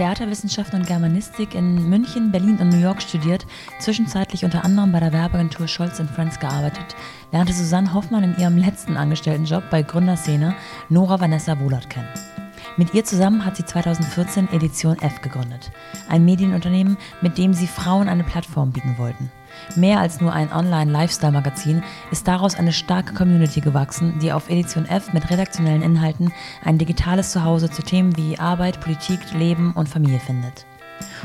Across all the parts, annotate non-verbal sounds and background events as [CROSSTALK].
Theaterwissenschaften und Germanistik in München, Berlin und New York studiert, zwischenzeitlich unter anderem bei der Werbeagentur Scholz Friends gearbeitet, lernte Susanne Hoffmann in ihrem letzten Angestelltenjob bei Gründerszene Nora Vanessa Wohlert kennen. Mit ihr zusammen hat sie 2014 Edition F gegründet, ein Medienunternehmen, mit dem sie Frauen eine Plattform bieten wollten. Mehr als nur ein Online-Lifestyle-Magazin ist daraus eine starke Community gewachsen, die auf Edition F mit redaktionellen Inhalten ein digitales Zuhause zu Themen wie Arbeit, Politik, Leben und Familie findet.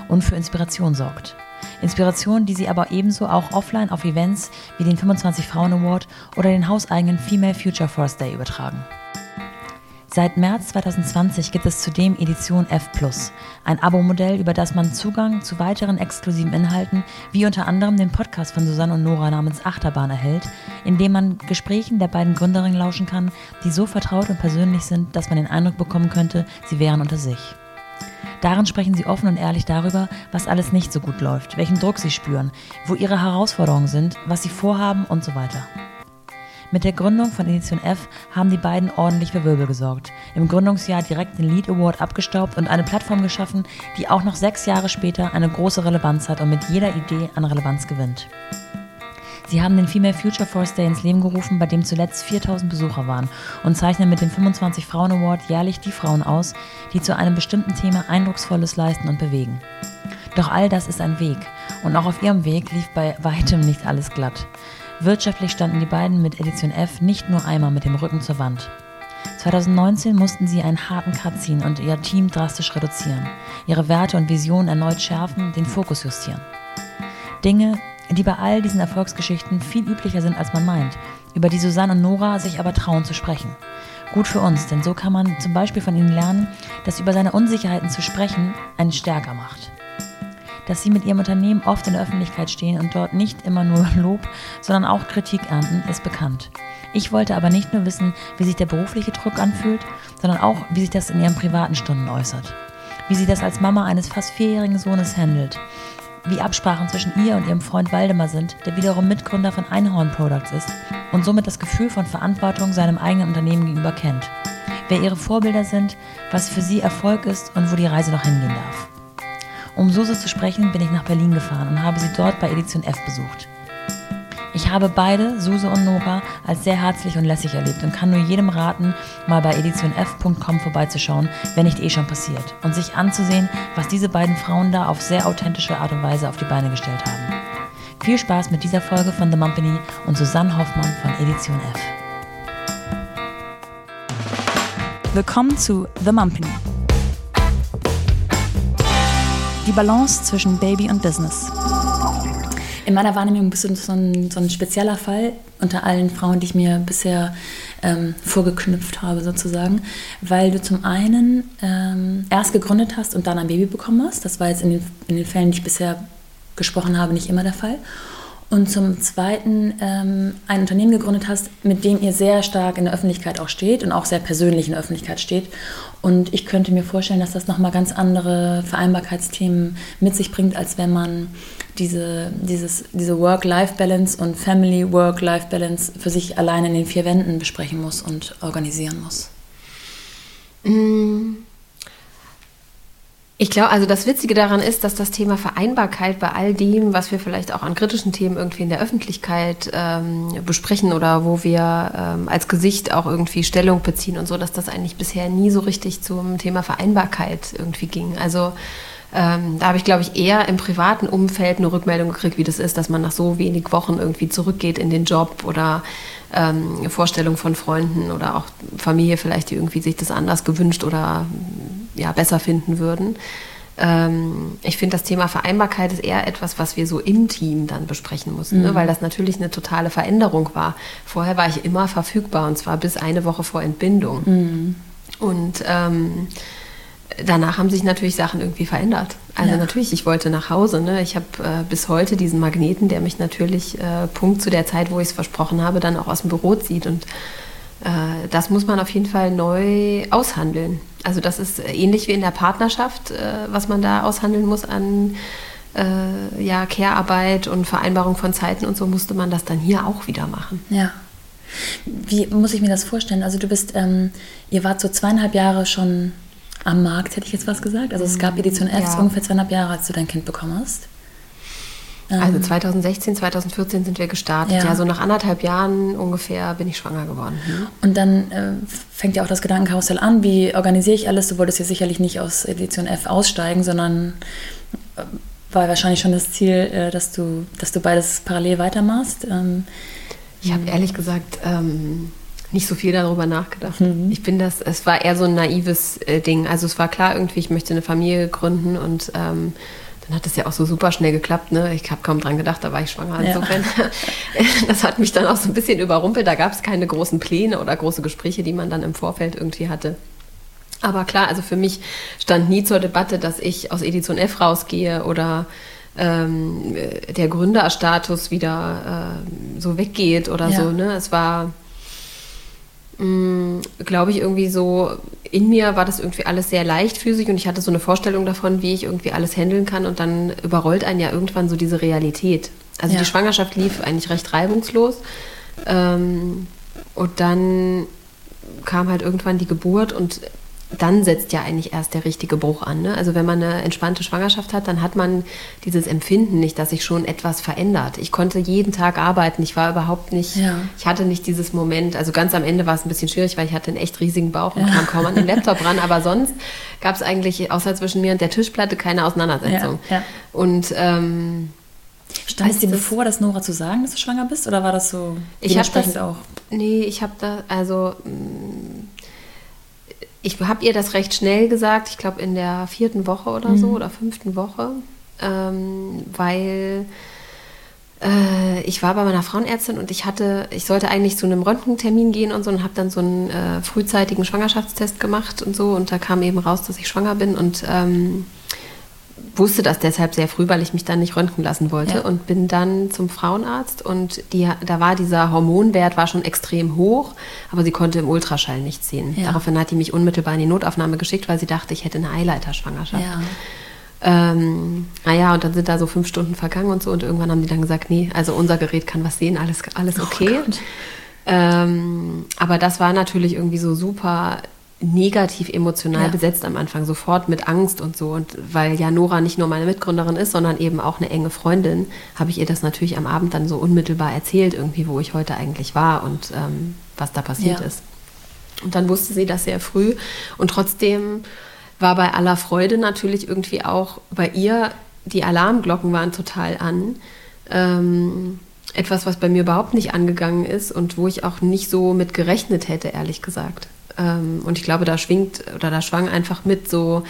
Und für Inspiration sorgt. Inspiration, die sie aber ebenso auch offline auf Events wie den 25 Frauen Award oder den hauseigenen Female Future Force Day übertragen. Seit März 2020 gibt es zudem Edition F ein Abo-Modell, über das man Zugang zu weiteren exklusiven Inhalten, wie unter anderem den Podcast von Susanne und Nora namens Achterbahn erhält, in dem man Gesprächen der beiden Gründerinnen lauschen kann, die so vertraut und persönlich sind, dass man den Eindruck bekommen könnte, sie wären unter sich. Darin sprechen sie offen und ehrlich darüber, was alles nicht so gut läuft, welchen Druck sie spüren, wo ihre Herausforderungen sind, was sie vorhaben und so weiter. Mit der Gründung von Edition F haben die beiden ordentlich für Wirbel gesorgt. Im Gründungsjahr direkt den Lead Award abgestaubt und eine Plattform geschaffen, die auch noch sechs Jahre später eine große Relevanz hat und mit jeder Idee an Relevanz gewinnt. Sie haben den Female Future Force Day ins Leben gerufen, bei dem zuletzt 4000 Besucher waren und zeichnen mit dem 25 Frauen Award jährlich die Frauen aus, die zu einem bestimmten Thema Eindrucksvolles leisten und bewegen. Doch all das ist ein Weg und auch auf ihrem Weg lief bei weitem nicht alles glatt. Wirtschaftlich standen die beiden mit Edition F nicht nur einmal mit dem Rücken zur Wand. 2019 mussten sie einen harten Cut ziehen und ihr Team drastisch reduzieren, ihre Werte und Visionen erneut schärfen, den Fokus justieren. Dinge, die bei all diesen Erfolgsgeschichten viel üblicher sind, als man meint, über die Susanne und Nora sich aber trauen zu sprechen. Gut für uns, denn so kann man zum Beispiel von ihnen lernen, dass über seine Unsicherheiten zu sprechen einen stärker macht dass sie mit ihrem Unternehmen oft in der Öffentlichkeit stehen und dort nicht immer nur [LAUGHS] Lob, sondern auch Kritik ernten, ist bekannt. Ich wollte aber nicht nur wissen, wie sich der berufliche Druck anfühlt, sondern auch, wie sich das in ihren privaten Stunden äußert. Wie sie das als Mama eines fast vierjährigen Sohnes handelt. Wie Absprachen zwischen ihr und ihrem Freund Waldemar sind, der wiederum Mitgründer von Einhorn Products ist und somit das Gefühl von Verantwortung seinem eigenen Unternehmen gegenüber kennt. Wer ihre Vorbilder sind, was für sie Erfolg ist und wo die Reise noch hingehen darf. Um Suse zu sprechen, bin ich nach Berlin gefahren und habe sie dort bei Edition F besucht. Ich habe beide, Suse und Nora, als sehr herzlich und lässig erlebt und kann nur jedem raten, mal bei editionf.com vorbeizuschauen, wenn nicht eh schon passiert, und sich anzusehen, was diese beiden Frauen da auf sehr authentische Art und Weise auf die Beine gestellt haben. Viel Spaß mit dieser Folge von The Mumpany und Susanne Hoffmann von Edition F. Willkommen zu The Mumpany die Balance zwischen Baby und Business. In meiner Wahrnehmung bist du so ein, so ein spezieller Fall unter allen Frauen, die ich mir bisher ähm, vorgeknüpft habe, sozusagen, weil du zum einen ähm, erst gegründet hast und dann ein Baby bekommen hast. Das war jetzt in den, in den Fällen, die ich bisher gesprochen habe, nicht immer der Fall. Und zum Zweiten ähm, ein Unternehmen gegründet hast, mit dem ihr sehr stark in der Öffentlichkeit auch steht und auch sehr persönlich in der Öffentlichkeit steht und ich könnte mir vorstellen, dass das nochmal ganz andere Vereinbarkeitsthemen mit sich bringt, als wenn man diese, diese Work-Life-Balance und Family-Work-Life-Balance für sich alleine in den vier Wänden besprechen muss und organisieren muss. Mm. Ich glaube, also das Witzige daran ist, dass das Thema Vereinbarkeit bei all dem, was wir vielleicht auch an kritischen Themen irgendwie in der Öffentlichkeit ähm, besprechen oder wo wir ähm, als Gesicht auch irgendwie Stellung beziehen und so, dass das eigentlich bisher nie so richtig zum Thema Vereinbarkeit irgendwie ging. Also ähm, da habe ich, glaube ich, eher im privaten Umfeld eine Rückmeldung gekriegt, wie das ist, dass man nach so wenig Wochen irgendwie zurückgeht in den Job oder ähm, Vorstellungen von Freunden oder auch Familie vielleicht, die irgendwie sich das anders gewünscht oder ja, besser finden würden. Ähm, ich finde, das Thema Vereinbarkeit ist eher etwas, was wir so im Team dann besprechen mussten, ne? mhm. ne? weil das natürlich eine totale Veränderung war. Vorher war ich immer verfügbar und zwar bis eine Woche vor Entbindung. Mhm. Und ähm, danach haben sich natürlich Sachen irgendwie verändert. Also ja. natürlich, ich wollte nach Hause. Ne? Ich habe äh, bis heute diesen Magneten, der mich natürlich äh, Punkt zu der Zeit, wo ich es versprochen habe, dann auch aus dem Büro zieht. Und äh, das muss man auf jeden Fall neu aushandeln. Also das ist ähnlich wie in der Partnerschaft, äh, was man da aushandeln muss an äh, ja, Care-Arbeit und Vereinbarung von Zeiten und so musste man das dann hier auch wieder machen. Ja. Wie muss ich mir das vorstellen? Also du bist, ähm, ihr wart so zweieinhalb Jahre schon am Markt, hätte ich jetzt was gesagt. Also es gab Edition F, ja. ungefähr zweieinhalb Jahre, als du dein Kind bekommen hast. Also 2016, ähm. 2014 sind wir gestartet. Ja. ja. so nach anderthalb Jahren ungefähr bin ich schwanger geworden. Hm? Und dann äh, fängt ja auch das Gedankenkarussell an. Wie organisiere ich alles? Du wolltest ja sicherlich nicht aus Edition F aussteigen, sondern äh, war wahrscheinlich schon das Ziel, äh, dass, du, dass du beides parallel weitermachst. Ähm, ich habe ehrlich gesagt ähm, nicht so viel darüber nachgedacht. Mhm. Ich bin das, es war eher so ein naives äh, Ding. Also es war klar irgendwie, ich möchte eine Familie gründen und ähm, dann hat es ja auch so super schnell geklappt. Ne? Ich habe kaum dran gedacht, da war ich schwanger. Insofern, ja. [LAUGHS] das hat mich dann auch so ein bisschen überrumpelt. Da gab es keine großen Pläne oder große Gespräche, die man dann im Vorfeld irgendwie hatte. Aber klar, also für mich stand nie zur Debatte, dass ich aus Edition F rausgehe oder ähm, der Gründerstatus wieder äh, so weggeht oder ja. so. Ne? Es war glaube ich, irgendwie so, in mir war das irgendwie alles sehr leichtfüßig und ich hatte so eine Vorstellung davon, wie ich irgendwie alles handeln kann und dann überrollt einen ja irgendwann so diese Realität. Also ja. die Schwangerschaft lief eigentlich recht reibungslos ähm, und dann kam halt irgendwann die Geburt und dann setzt ja eigentlich erst der richtige Bruch an. Ne? Also wenn man eine entspannte Schwangerschaft hat, dann hat man dieses Empfinden nicht, dass sich schon etwas verändert. Ich konnte jeden Tag arbeiten. Ich war überhaupt nicht, ja. ich hatte nicht dieses Moment. Also ganz am Ende war es ein bisschen schwierig, weil ich hatte einen echt riesigen Bauch und ja. kam kaum an den Laptop ran. Aber sonst gab es eigentlich außer zwischen mir und der Tischplatte keine Auseinandersetzung. Ja. Und ähm, Stand es dir bevor, das Nora zu sagen, dass du schwanger bist? Oder war das so ich dementsprechend das, auch? Nee, ich habe da, also mm, ich habe ihr das recht schnell gesagt, ich glaube in der vierten Woche oder mhm. so oder fünften Woche, ähm, weil äh, ich war bei meiner Frauenärztin und ich hatte, ich sollte eigentlich zu einem Röntgentermin gehen und so und habe dann so einen äh, frühzeitigen Schwangerschaftstest gemacht und so und da kam eben raus, dass ich schwanger bin und ähm, wusste das deshalb sehr früh, weil ich mich dann nicht röntgen lassen wollte ja. und bin dann zum Frauenarzt und die, da war dieser Hormonwert war schon extrem hoch, aber sie konnte im Ultraschall nichts sehen. Ja. Daraufhin hat die mich unmittelbar in die Notaufnahme geschickt, weil sie dachte, ich hätte eine Eileiterschwangerschaft. Ja. Ähm, naja, und dann sind da so fünf Stunden vergangen und so und irgendwann haben die dann gesagt, nee, also unser Gerät kann was sehen, alles, alles oh okay. Oh ähm, aber das war natürlich irgendwie so super negativ emotional ja. besetzt am Anfang, sofort mit Angst und so. Und weil ja Nora nicht nur meine Mitgründerin ist, sondern eben auch eine enge Freundin, habe ich ihr das natürlich am Abend dann so unmittelbar erzählt, irgendwie, wo ich heute eigentlich war und ähm, was da passiert ja. ist. Und dann wusste sie das sehr früh. Und trotzdem war bei aller Freude natürlich irgendwie auch bei ihr, die Alarmglocken waren total an. Ähm, etwas, was bei mir überhaupt nicht angegangen ist und wo ich auch nicht so mit gerechnet hätte, ehrlich gesagt. Ähm, und ich glaube, da schwingt oder da schwang einfach mit so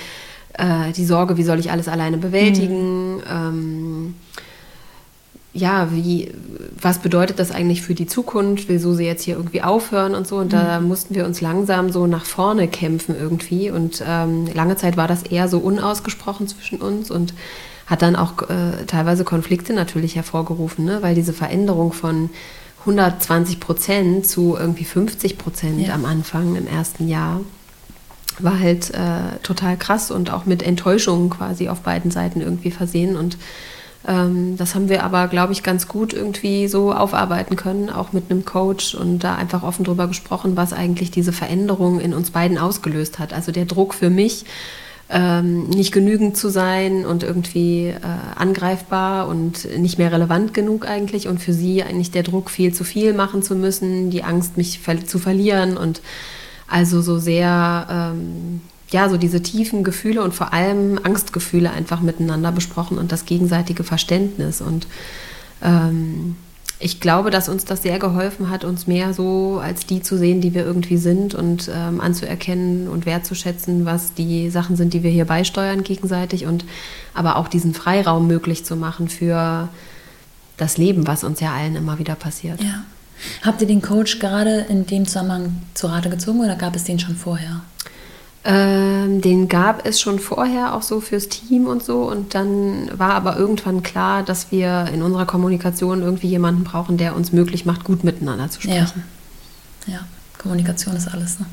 äh, die Sorge, wie soll ich alles alleine bewältigen? Mhm. Ähm, ja, wie, was bedeutet das eigentlich für die Zukunft? Will Susi jetzt hier irgendwie aufhören und so? Und mhm. da mussten wir uns langsam so nach vorne kämpfen irgendwie. Und ähm, lange Zeit war das eher so unausgesprochen zwischen uns und hat dann auch äh, teilweise Konflikte natürlich hervorgerufen, ne? weil diese Veränderung von 120 Prozent zu irgendwie 50 Prozent ja. am Anfang im ersten Jahr war halt äh, total krass und auch mit Enttäuschungen quasi auf beiden Seiten irgendwie versehen. Und ähm, das haben wir aber, glaube ich, ganz gut irgendwie so aufarbeiten können, auch mit einem Coach und da einfach offen drüber gesprochen, was eigentlich diese Veränderung in uns beiden ausgelöst hat. Also der Druck für mich, ähm, nicht genügend zu sein und irgendwie äh, angreifbar und nicht mehr relevant genug eigentlich und für sie eigentlich der Druck viel zu viel machen zu müssen, die Angst mich ver zu verlieren und also so sehr ähm, ja so diese tiefen Gefühle und vor allem Angstgefühle einfach miteinander besprochen und das gegenseitige Verständnis und ähm, ich glaube, dass uns das sehr geholfen hat, uns mehr so als die zu sehen, die wir irgendwie sind und ähm, anzuerkennen und wertzuschätzen, was die Sachen sind, die wir hier beisteuern gegenseitig und aber auch diesen Freiraum möglich zu machen für das Leben, was uns ja allen immer wieder passiert. Ja. Habt ihr den Coach gerade in dem Zusammenhang zu Rate gezogen oder gab es den schon vorher? Ähm, den gab es schon vorher auch so fürs Team und so. Und dann war aber irgendwann klar, dass wir in unserer Kommunikation irgendwie jemanden brauchen, der uns möglich macht, gut miteinander zu sprechen. Ja, ja. Kommunikation ist alles. Ne?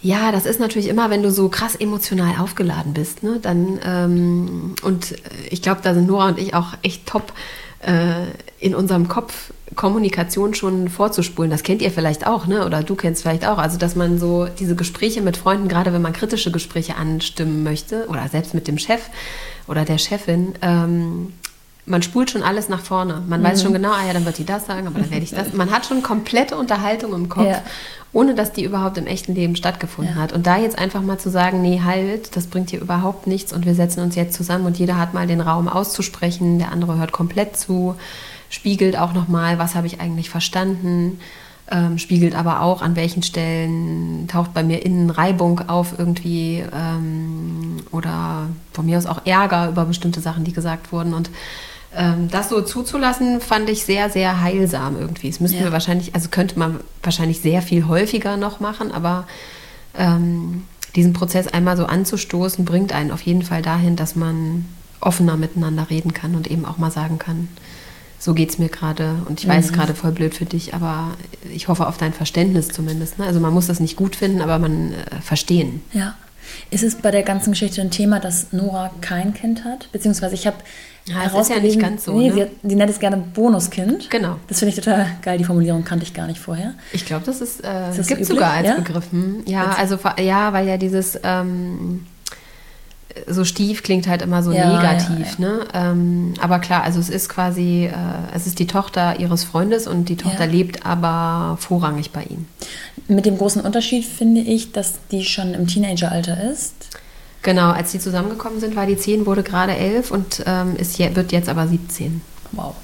Ja, das ist natürlich immer, wenn du so krass emotional aufgeladen bist. Ne? Dann, ähm, und ich glaube, da sind Nora und ich auch echt top äh, in unserem Kopf Kommunikation schon vorzuspulen. Das kennt ihr vielleicht auch, ne? Oder du kennst vielleicht auch. Also, dass man so diese Gespräche mit Freunden, gerade wenn man kritische Gespräche anstimmen möchte, oder selbst mit dem Chef oder der Chefin, ähm, man spult schon alles nach vorne. Man mhm. weiß schon genau, ah ja, dann wird die das sagen, aber dann werde ich das. Man hat schon komplette Unterhaltung im Kopf, ja. ohne dass die überhaupt im echten Leben stattgefunden ja. hat. Und da jetzt einfach mal zu sagen, nee, halt, das bringt hier überhaupt nichts und wir setzen uns jetzt zusammen und jeder hat mal den Raum auszusprechen, der andere hört komplett zu, spiegelt auch nochmal, was habe ich eigentlich verstanden. Ähm, spiegelt aber auch, an welchen Stellen taucht bei mir innen Reibung auf irgendwie ähm, oder von mir aus auch Ärger über bestimmte Sachen, die gesagt wurden. Und ähm, das so zuzulassen, fand ich sehr, sehr heilsam irgendwie. Das müssen ja. wir wahrscheinlich, also könnte man wahrscheinlich sehr viel häufiger noch machen, aber ähm, diesen Prozess einmal so anzustoßen, bringt einen auf jeden Fall dahin, dass man offener miteinander reden kann und eben auch mal sagen kann, so geht es mir gerade und ich weiß mhm. gerade voll blöd für dich, aber ich hoffe auf dein Verständnis zumindest. Ne? Also man muss das nicht gut finden, aber man äh, verstehen. Ja. Ist es bei der ganzen Geschichte ein Thema, dass Nora kein Kind hat? Beziehungsweise ich habe ja, das ist ja nicht ganz so. Nee, ne? sie, hat, sie, nennt es gerne Bonuskind. Genau. Das finde ich total geil. Die Formulierung kannte ich gar nicht vorher. Ich glaube, das ist, äh, ist das gibt sogar als ja? Begriff. Hm? Ja, also ja, weil ja dieses ähm, so stief klingt halt immer so ja, negativ. Ja, ne? Ähm, aber klar, also es ist quasi, äh, es ist die Tochter ihres Freundes und die Tochter lebt aber vorrangig bei ihm. Mit dem großen Unterschied finde ich, dass die schon im Teenageralter ist. Genau, als die zusammengekommen sind, war die 10, wurde gerade 11 und ähm, ist, wird jetzt aber 17. Wow.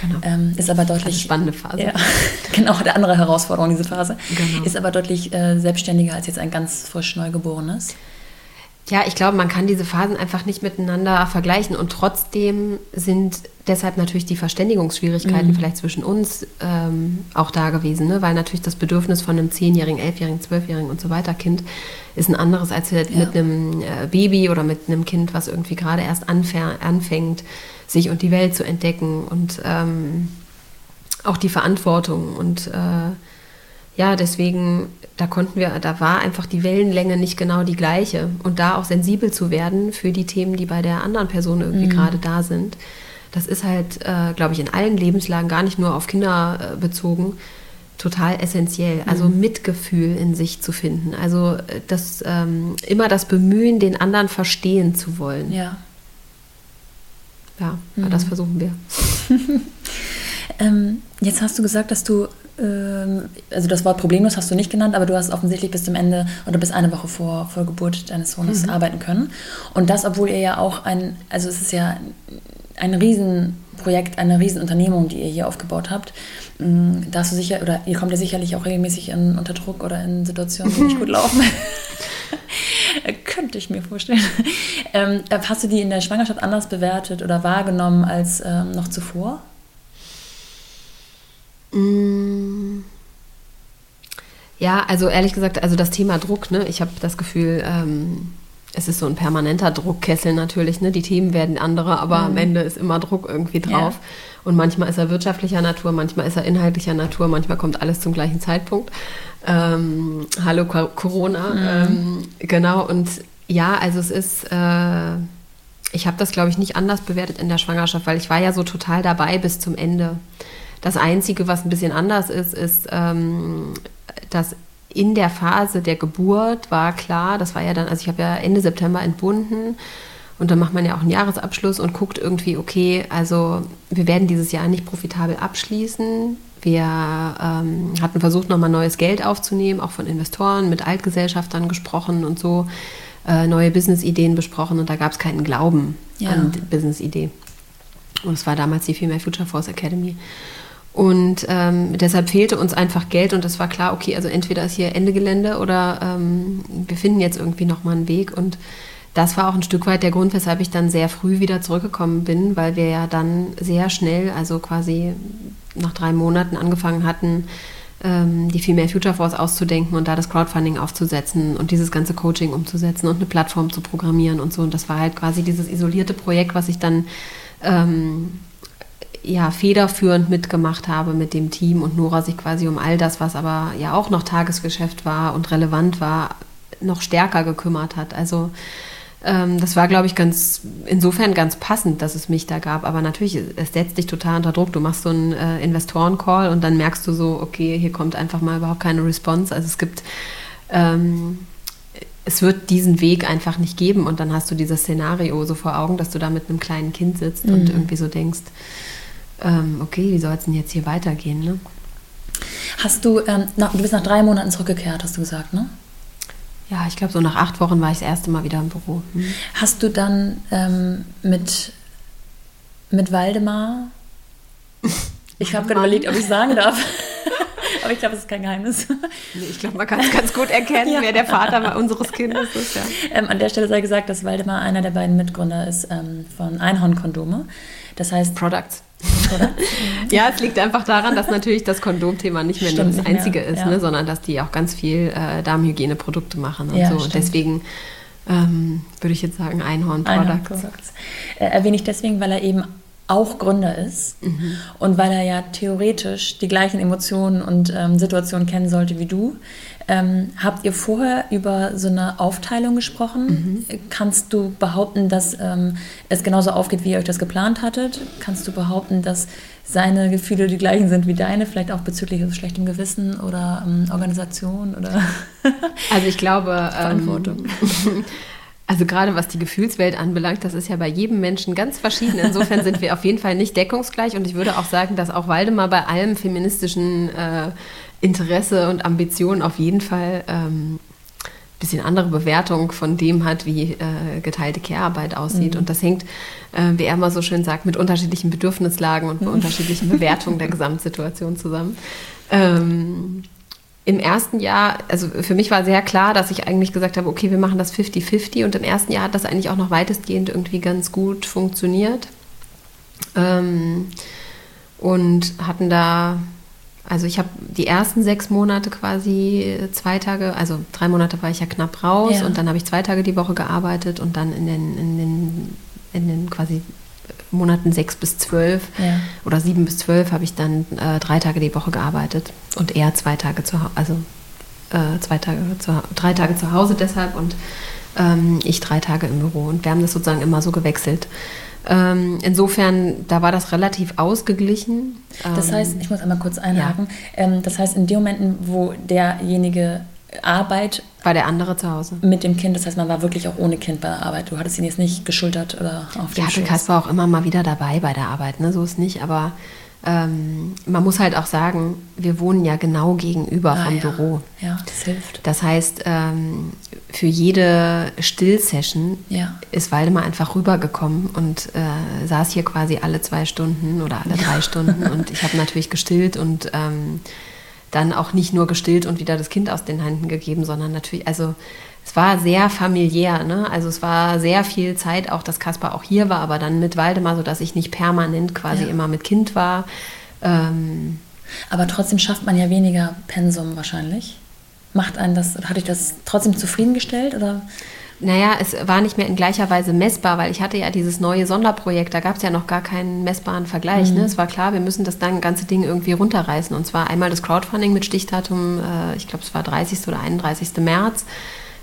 Genau. Ähm, ist aber deutlich. Eine spannende Phase. Ja, [LAUGHS] genau, eine andere Herausforderung, diese Phase. Genau. Ist aber deutlich äh, selbstständiger als jetzt ein ganz frisch Neugeborenes. Ja, ich glaube, man kann diese Phasen einfach nicht miteinander vergleichen und trotzdem sind deshalb natürlich die Verständigungsschwierigkeiten mhm. vielleicht zwischen uns ähm, auch da gewesen, ne? weil natürlich das Bedürfnis von einem 10-jährigen, 11-jährigen, 12-jährigen und so weiter Kind ist ein anderes als ja. mit einem äh, Baby oder mit einem Kind, was irgendwie gerade erst anfängt, sich und die Welt zu entdecken und ähm, auch die Verantwortung und äh, ja, deswegen, da konnten wir, da war einfach die Wellenlänge nicht genau die gleiche. Und da auch sensibel zu werden für die Themen, die bei der anderen Person irgendwie mhm. gerade da sind, das ist halt, äh, glaube ich, in allen Lebenslagen, gar nicht nur auf Kinder äh, bezogen, total essentiell. Mhm. Also Mitgefühl in sich zu finden. Also äh, das, ähm, immer das Bemühen, den anderen verstehen zu wollen. Ja. Ja, mhm. das versuchen wir. [LAUGHS] ähm, jetzt hast du gesagt, dass du also das Wort problemlos hast du nicht genannt, aber du hast offensichtlich bis zum Ende oder bis eine Woche vor, vor Geburt deines Sohnes mhm. arbeiten können. Und das, obwohl ihr ja auch ein, also es ist ja ein Riesenprojekt, eine Riesenunternehmung, die ihr hier aufgebaut habt. Mm, da hast du sicher, oder ihr kommt ja sicherlich auch regelmäßig in, unter Druck oder in Situationen, die nicht gut [LAUGHS] laufen. [LAUGHS] Könnte ich mir vorstellen. Ähm, hast du die in der Schwangerschaft anders bewertet oder wahrgenommen als ähm, noch zuvor? Mm. Ja, also ehrlich gesagt, also das Thema Druck, ne, ich habe das Gefühl, ähm, es ist so ein permanenter Druckkessel natürlich, ne? Die Themen werden andere, aber mhm. am Ende ist immer Druck irgendwie drauf. Ja. Und manchmal ist er wirtschaftlicher Natur, manchmal ist er inhaltlicher Natur, manchmal kommt alles zum gleichen Zeitpunkt. Ähm, hallo Corona. Mhm. Ähm, genau, und ja, also es ist, äh, ich habe das, glaube ich, nicht anders bewertet in der Schwangerschaft, weil ich war ja so total dabei bis zum Ende. Das Einzige, was ein bisschen anders ist, ist, ähm, dass in der Phase der Geburt war klar, das war ja dann, also ich habe ja Ende September entbunden und dann macht man ja auch einen Jahresabschluss und guckt irgendwie, okay, also wir werden dieses Jahr nicht profitabel abschließen. Wir ähm, hatten versucht, nochmal neues Geld aufzunehmen, auch von Investoren, mit Altgesellschaftern gesprochen und so, äh, neue Business-Ideen besprochen und da gab es keinen Glauben ja. an Business-Idee. Und es war damals die Female Future Force Academy. Und ähm, deshalb fehlte uns einfach Geld und es war klar, okay, also entweder ist hier Ende Gelände oder ähm, wir finden jetzt irgendwie nochmal einen Weg. Und das war auch ein Stück weit der Grund, weshalb ich dann sehr früh wieder zurückgekommen bin, weil wir ja dann sehr schnell, also quasi nach drei Monaten angefangen hatten, ähm, die Female Future Force auszudenken und da das Crowdfunding aufzusetzen und dieses ganze Coaching umzusetzen und eine Plattform zu programmieren und so. Und das war halt quasi dieses isolierte Projekt, was ich dann ähm, ja, federführend mitgemacht habe mit dem Team und Nora sich quasi um all das, was aber ja auch noch Tagesgeschäft war und relevant war, noch stärker gekümmert hat. Also ähm, das war, glaube ich, ganz insofern ganz passend, dass es mich da gab. Aber natürlich, es setzt dich total unter Druck. Du machst so einen äh, Investoren-Call und dann merkst du so, okay, hier kommt einfach mal überhaupt keine Response. Also es gibt, ähm, es wird diesen Weg einfach nicht geben und dann hast du dieses Szenario so vor Augen, dass du da mit einem kleinen Kind sitzt mhm. und irgendwie so denkst, ähm, okay, wie soll es denn jetzt hier weitergehen? Ne? Hast du, ähm, na, du bist nach drei Monaten zurückgekehrt, hast du gesagt, ne? Ja, ich glaube, so nach acht Wochen war ich das erste Mal wieder im Büro. Hm. Hast du dann ähm, mit, mit Waldemar, [LAUGHS] ich habe gerade überlegt, ob ich sagen darf, [LAUGHS] aber ich glaube, es ist kein Geheimnis. Nee, ich glaube, man kann es ganz gut erkennen, ja. wer der Vater unseres Kindes ist. Ja. Ähm, an der Stelle sei gesagt, dass Waldemar einer der beiden Mitgründer ist ähm, von Einhorn-Kondome. Das heißt. Products. [LAUGHS] ja, es liegt einfach daran, dass natürlich das Kondomthema nicht mehr stimmt, das einzige mehr, ist, ja. ne, sondern dass die auch ganz viel äh, Darmhygieneprodukte machen und ja, so. Und deswegen ähm, würde ich jetzt sagen Einhorn Products. Einhorn Products. Äh, erwähne ich deswegen, weil er eben auch Gründer ist mhm. und weil er ja theoretisch die gleichen Emotionen und ähm, Situationen kennen sollte wie du. Ähm, habt ihr vorher über so eine Aufteilung gesprochen? Mhm. Kannst du behaupten, dass ähm, es genauso aufgeht, wie ihr euch das geplant hattet? Kannst du behaupten, dass seine Gefühle die gleichen sind wie deine, vielleicht auch bezüglich schlechtem Gewissen oder ähm, Organisation oder [LAUGHS] Also ich glaube ähm, Verantwortung. [LAUGHS] Also gerade was die Gefühlswelt anbelangt, das ist ja bei jedem Menschen ganz verschieden. Insofern sind wir auf jeden Fall nicht deckungsgleich und ich würde auch sagen, dass auch Waldemar bei allem feministischen äh, Interesse und Ambition auf jeden Fall ähm, bisschen andere Bewertung von dem hat, wie äh, geteilte Care-Arbeit aussieht. Mhm. Und das hängt, äh, wie er mal so schön sagt, mit unterschiedlichen Bedürfnislagen und mhm. unterschiedlichen Bewertungen der [LAUGHS] Gesamtsituation zusammen. Ähm, Im ersten Jahr, also für mich war sehr klar, dass ich eigentlich gesagt habe, okay, wir machen das 50-50 und im ersten Jahr hat das eigentlich auch noch weitestgehend irgendwie ganz gut funktioniert. Ähm, und hatten da also ich habe die ersten sechs Monate quasi zwei Tage, also drei Monate war ich ja knapp raus ja. und dann habe ich zwei Tage die Woche gearbeitet und dann in den, in den, in den quasi Monaten sechs bis zwölf ja. oder sieben bis zwölf habe ich dann äh, drei Tage die Woche gearbeitet und eher zwei Tage zu Hause, also äh, zwei Tage zu, drei Tage zu Hause deshalb und ähm, ich drei Tage im Büro und wir haben das sozusagen immer so gewechselt. Ähm, insofern, da war das relativ ausgeglichen. Das ähm, heißt, ich muss einmal kurz einhaken. Ja. Ähm, das heißt, in den Momenten, wo derjenige Arbeit war der andere zu Hause. Mit dem Kind, das heißt, man war wirklich auch ohne Kind bei der Arbeit. Du hattest ihn jetzt nicht geschultert oder auf dem Ja, Schoß. Kasper auch immer mal wieder dabei bei der Arbeit, ne? so ist nicht, aber ähm, man muss halt auch sagen, wir wohnen ja genau gegenüber ah, vom ja. Büro. Ja, das hilft. Das heißt, ähm, für jede Stillsession ja. ist Waldemar einfach rübergekommen und äh, saß hier quasi alle zwei Stunden oder alle drei Stunden. Und ich habe natürlich gestillt und ähm, dann auch nicht nur gestillt und wieder das Kind aus den Händen gegeben, sondern natürlich, also es war sehr familiär, ne? Also es war sehr viel Zeit, auch dass Kaspar auch hier war, aber dann mit Waldemar, sodass ich nicht permanent quasi ja. immer mit Kind war. Ähm, aber trotzdem schafft man ja weniger Pensum wahrscheinlich. Macht einen das, hat dich das trotzdem zufriedengestellt oder? Naja, es war nicht mehr in gleicher Weise messbar, weil ich hatte ja dieses neue Sonderprojekt, da gab es ja noch gar keinen messbaren Vergleich. Ne? Mhm. Ne? Es war klar, wir müssen das dann ganze Ding irgendwie runterreißen. Und zwar einmal das Crowdfunding mit Stichdatum, äh, ich glaube es war 30. oder 31. März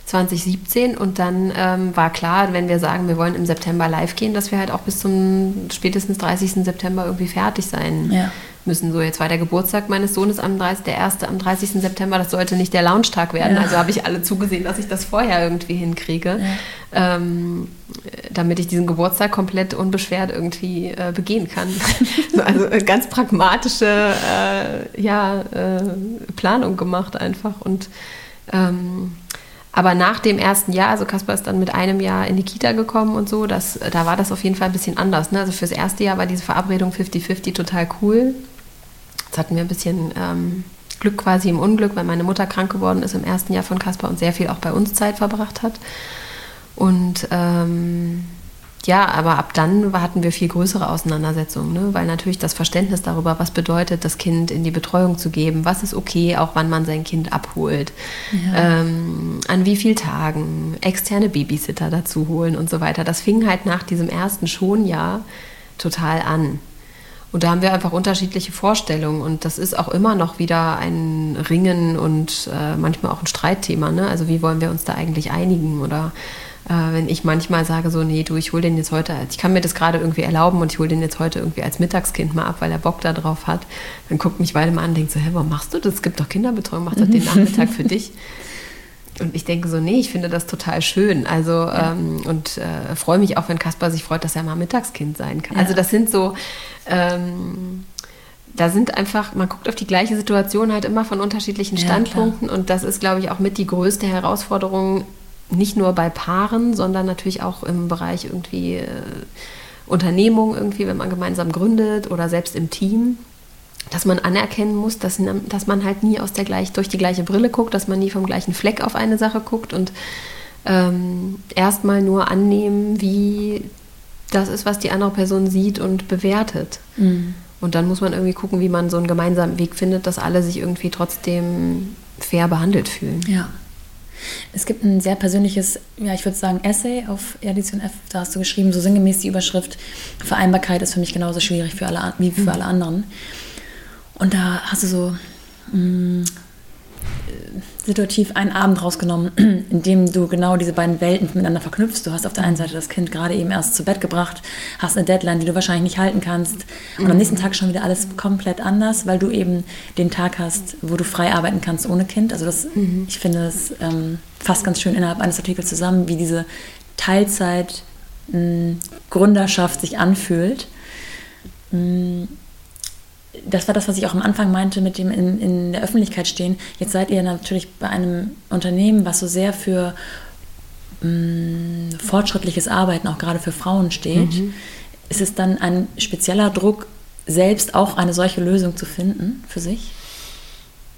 2017 und dann ähm, war klar, wenn wir sagen, wir wollen im September live gehen, dass wir halt auch bis zum spätestens 30. September irgendwie fertig sein ja. müssen. So, jetzt war der Geburtstag meines Sohnes am 30. der erste am 30. September, das sollte nicht der Launchtag werden. Ja. Also habe ich alle zugesehen, dass ich das vorher irgendwie hinkriege, ja. ähm, damit ich diesen Geburtstag komplett unbeschwert irgendwie äh, begehen kann. [LAUGHS] also äh, ganz pragmatische äh, ja, äh, Planung gemacht einfach und ähm, aber nach dem ersten Jahr, also Kasper ist dann mit einem Jahr in die Kita gekommen und so, das, da war das auf jeden Fall ein bisschen anders. Ne? Also fürs erste Jahr war diese Verabredung 50-50 total cool. Jetzt hatten wir ein bisschen ähm, Glück quasi im Unglück, weil meine Mutter krank geworden ist im ersten Jahr von Kasper und sehr viel auch bei uns Zeit verbracht hat. Und ähm, ja, aber ab dann hatten wir viel größere Auseinandersetzungen, ne? weil natürlich das Verständnis darüber, was bedeutet, das Kind in die Betreuung zu geben, was ist okay, auch wann man sein Kind abholt, ja. ähm, an wie vielen Tagen, externe Babysitter dazu holen und so weiter. Das fing halt nach diesem ersten Schonjahr total an. Und da haben wir einfach unterschiedliche Vorstellungen und das ist auch immer noch wieder ein Ringen und äh, manchmal auch ein Streitthema. Ne? Also wie wollen wir uns da eigentlich einigen oder äh, wenn ich manchmal sage so, nee, du, ich hole den jetzt heute, ich kann mir das gerade irgendwie erlauben und ich hole den jetzt heute irgendwie als Mittagskind mal ab, weil er Bock da drauf hat, dann guckt mich beide mal an und denkt so, hä, warum machst du das? Es gibt doch Kinderbetreuung, mach doch den [LAUGHS] Nachmittag für dich. Und ich denke so, nee, ich finde das total schön. Also ja. ähm, und äh, freue mich auch, wenn Kaspar sich freut, dass er mal Mittagskind sein kann. Ja. Also das sind so, ähm, da sind einfach, man guckt auf die gleiche Situation halt immer von unterschiedlichen Standpunkten ja, und das ist, glaube ich, auch mit die größte Herausforderung nicht nur bei Paaren, sondern natürlich auch im Bereich irgendwie äh, Unternehmung irgendwie, wenn man gemeinsam gründet oder selbst im Team, dass man anerkennen muss, dass, dass man halt nie aus der gleich, durch die gleiche Brille guckt, dass man nie vom gleichen Fleck auf eine Sache guckt und ähm, erstmal nur annehmen, wie das ist, was die andere Person sieht und bewertet. Mhm. Und dann muss man irgendwie gucken, wie man so einen gemeinsamen Weg findet, dass alle sich irgendwie trotzdem fair behandelt fühlen. Ja. Es gibt ein sehr persönliches, ja, ich würde sagen, Essay auf Edition F. Da hast du geschrieben, so sinngemäß die Überschrift: Vereinbarkeit ist für mich genauso schwierig für alle, wie für mhm. alle anderen. Und da hast du so mh, mm, situativ einen Abend rausgenommen, [CLEARS THROAT] in dem du genau diese beiden Welten miteinander verknüpfst. Du hast auf der einen Seite das Kind gerade eben erst zu Bett gebracht, hast eine Deadline, die du wahrscheinlich nicht halten kannst und am nächsten Tag schon wieder alles komplett anders, weil du eben den Tag hast, wo du frei arbeiten kannst ohne Kind. Also das, mhm. ich finde das ähm, fasst ganz schön innerhalb eines Artikels zusammen, wie diese Teilzeit mh, Gründerschaft sich anfühlt. Mh, das war das, was ich auch am Anfang meinte, mit dem in, in der Öffentlichkeit stehen. Jetzt seid ihr natürlich bei einem Unternehmen, was so sehr für mh, mm, fortschrittliches Arbeiten, auch gerade für Frauen steht. Mhm. Ist es dann ein spezieller Druck, selbst auch eine solche Lösung zu finden für sich?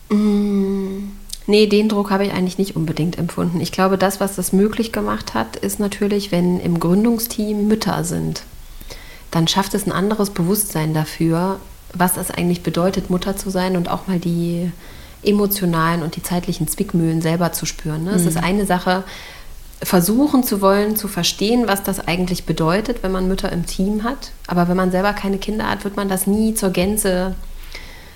Mm, nee, den Druck habe ich eigentlich nicht unbedingt empfunden. Ich glaube, das, was das möglich gemacht hat, ist natürlich, wenn im Gründungsteam Mütter sind. Dann schafft es ein anderes Bewusstsein dafür, was das eigentlich bedeutet, Mutter zu sein und auch mal die emotionalen und die zeitlichen Zwickmühlen selber zu spüren. Ne? Mhm. Es ist mhm. eine Sache, versuchen zu wollen, zu verstehen, was das eigentlich bedeutet, wenn man Mütter im Team hat. Aber wenn man selber keine Kinder hat, wird man das nie zur Gänze,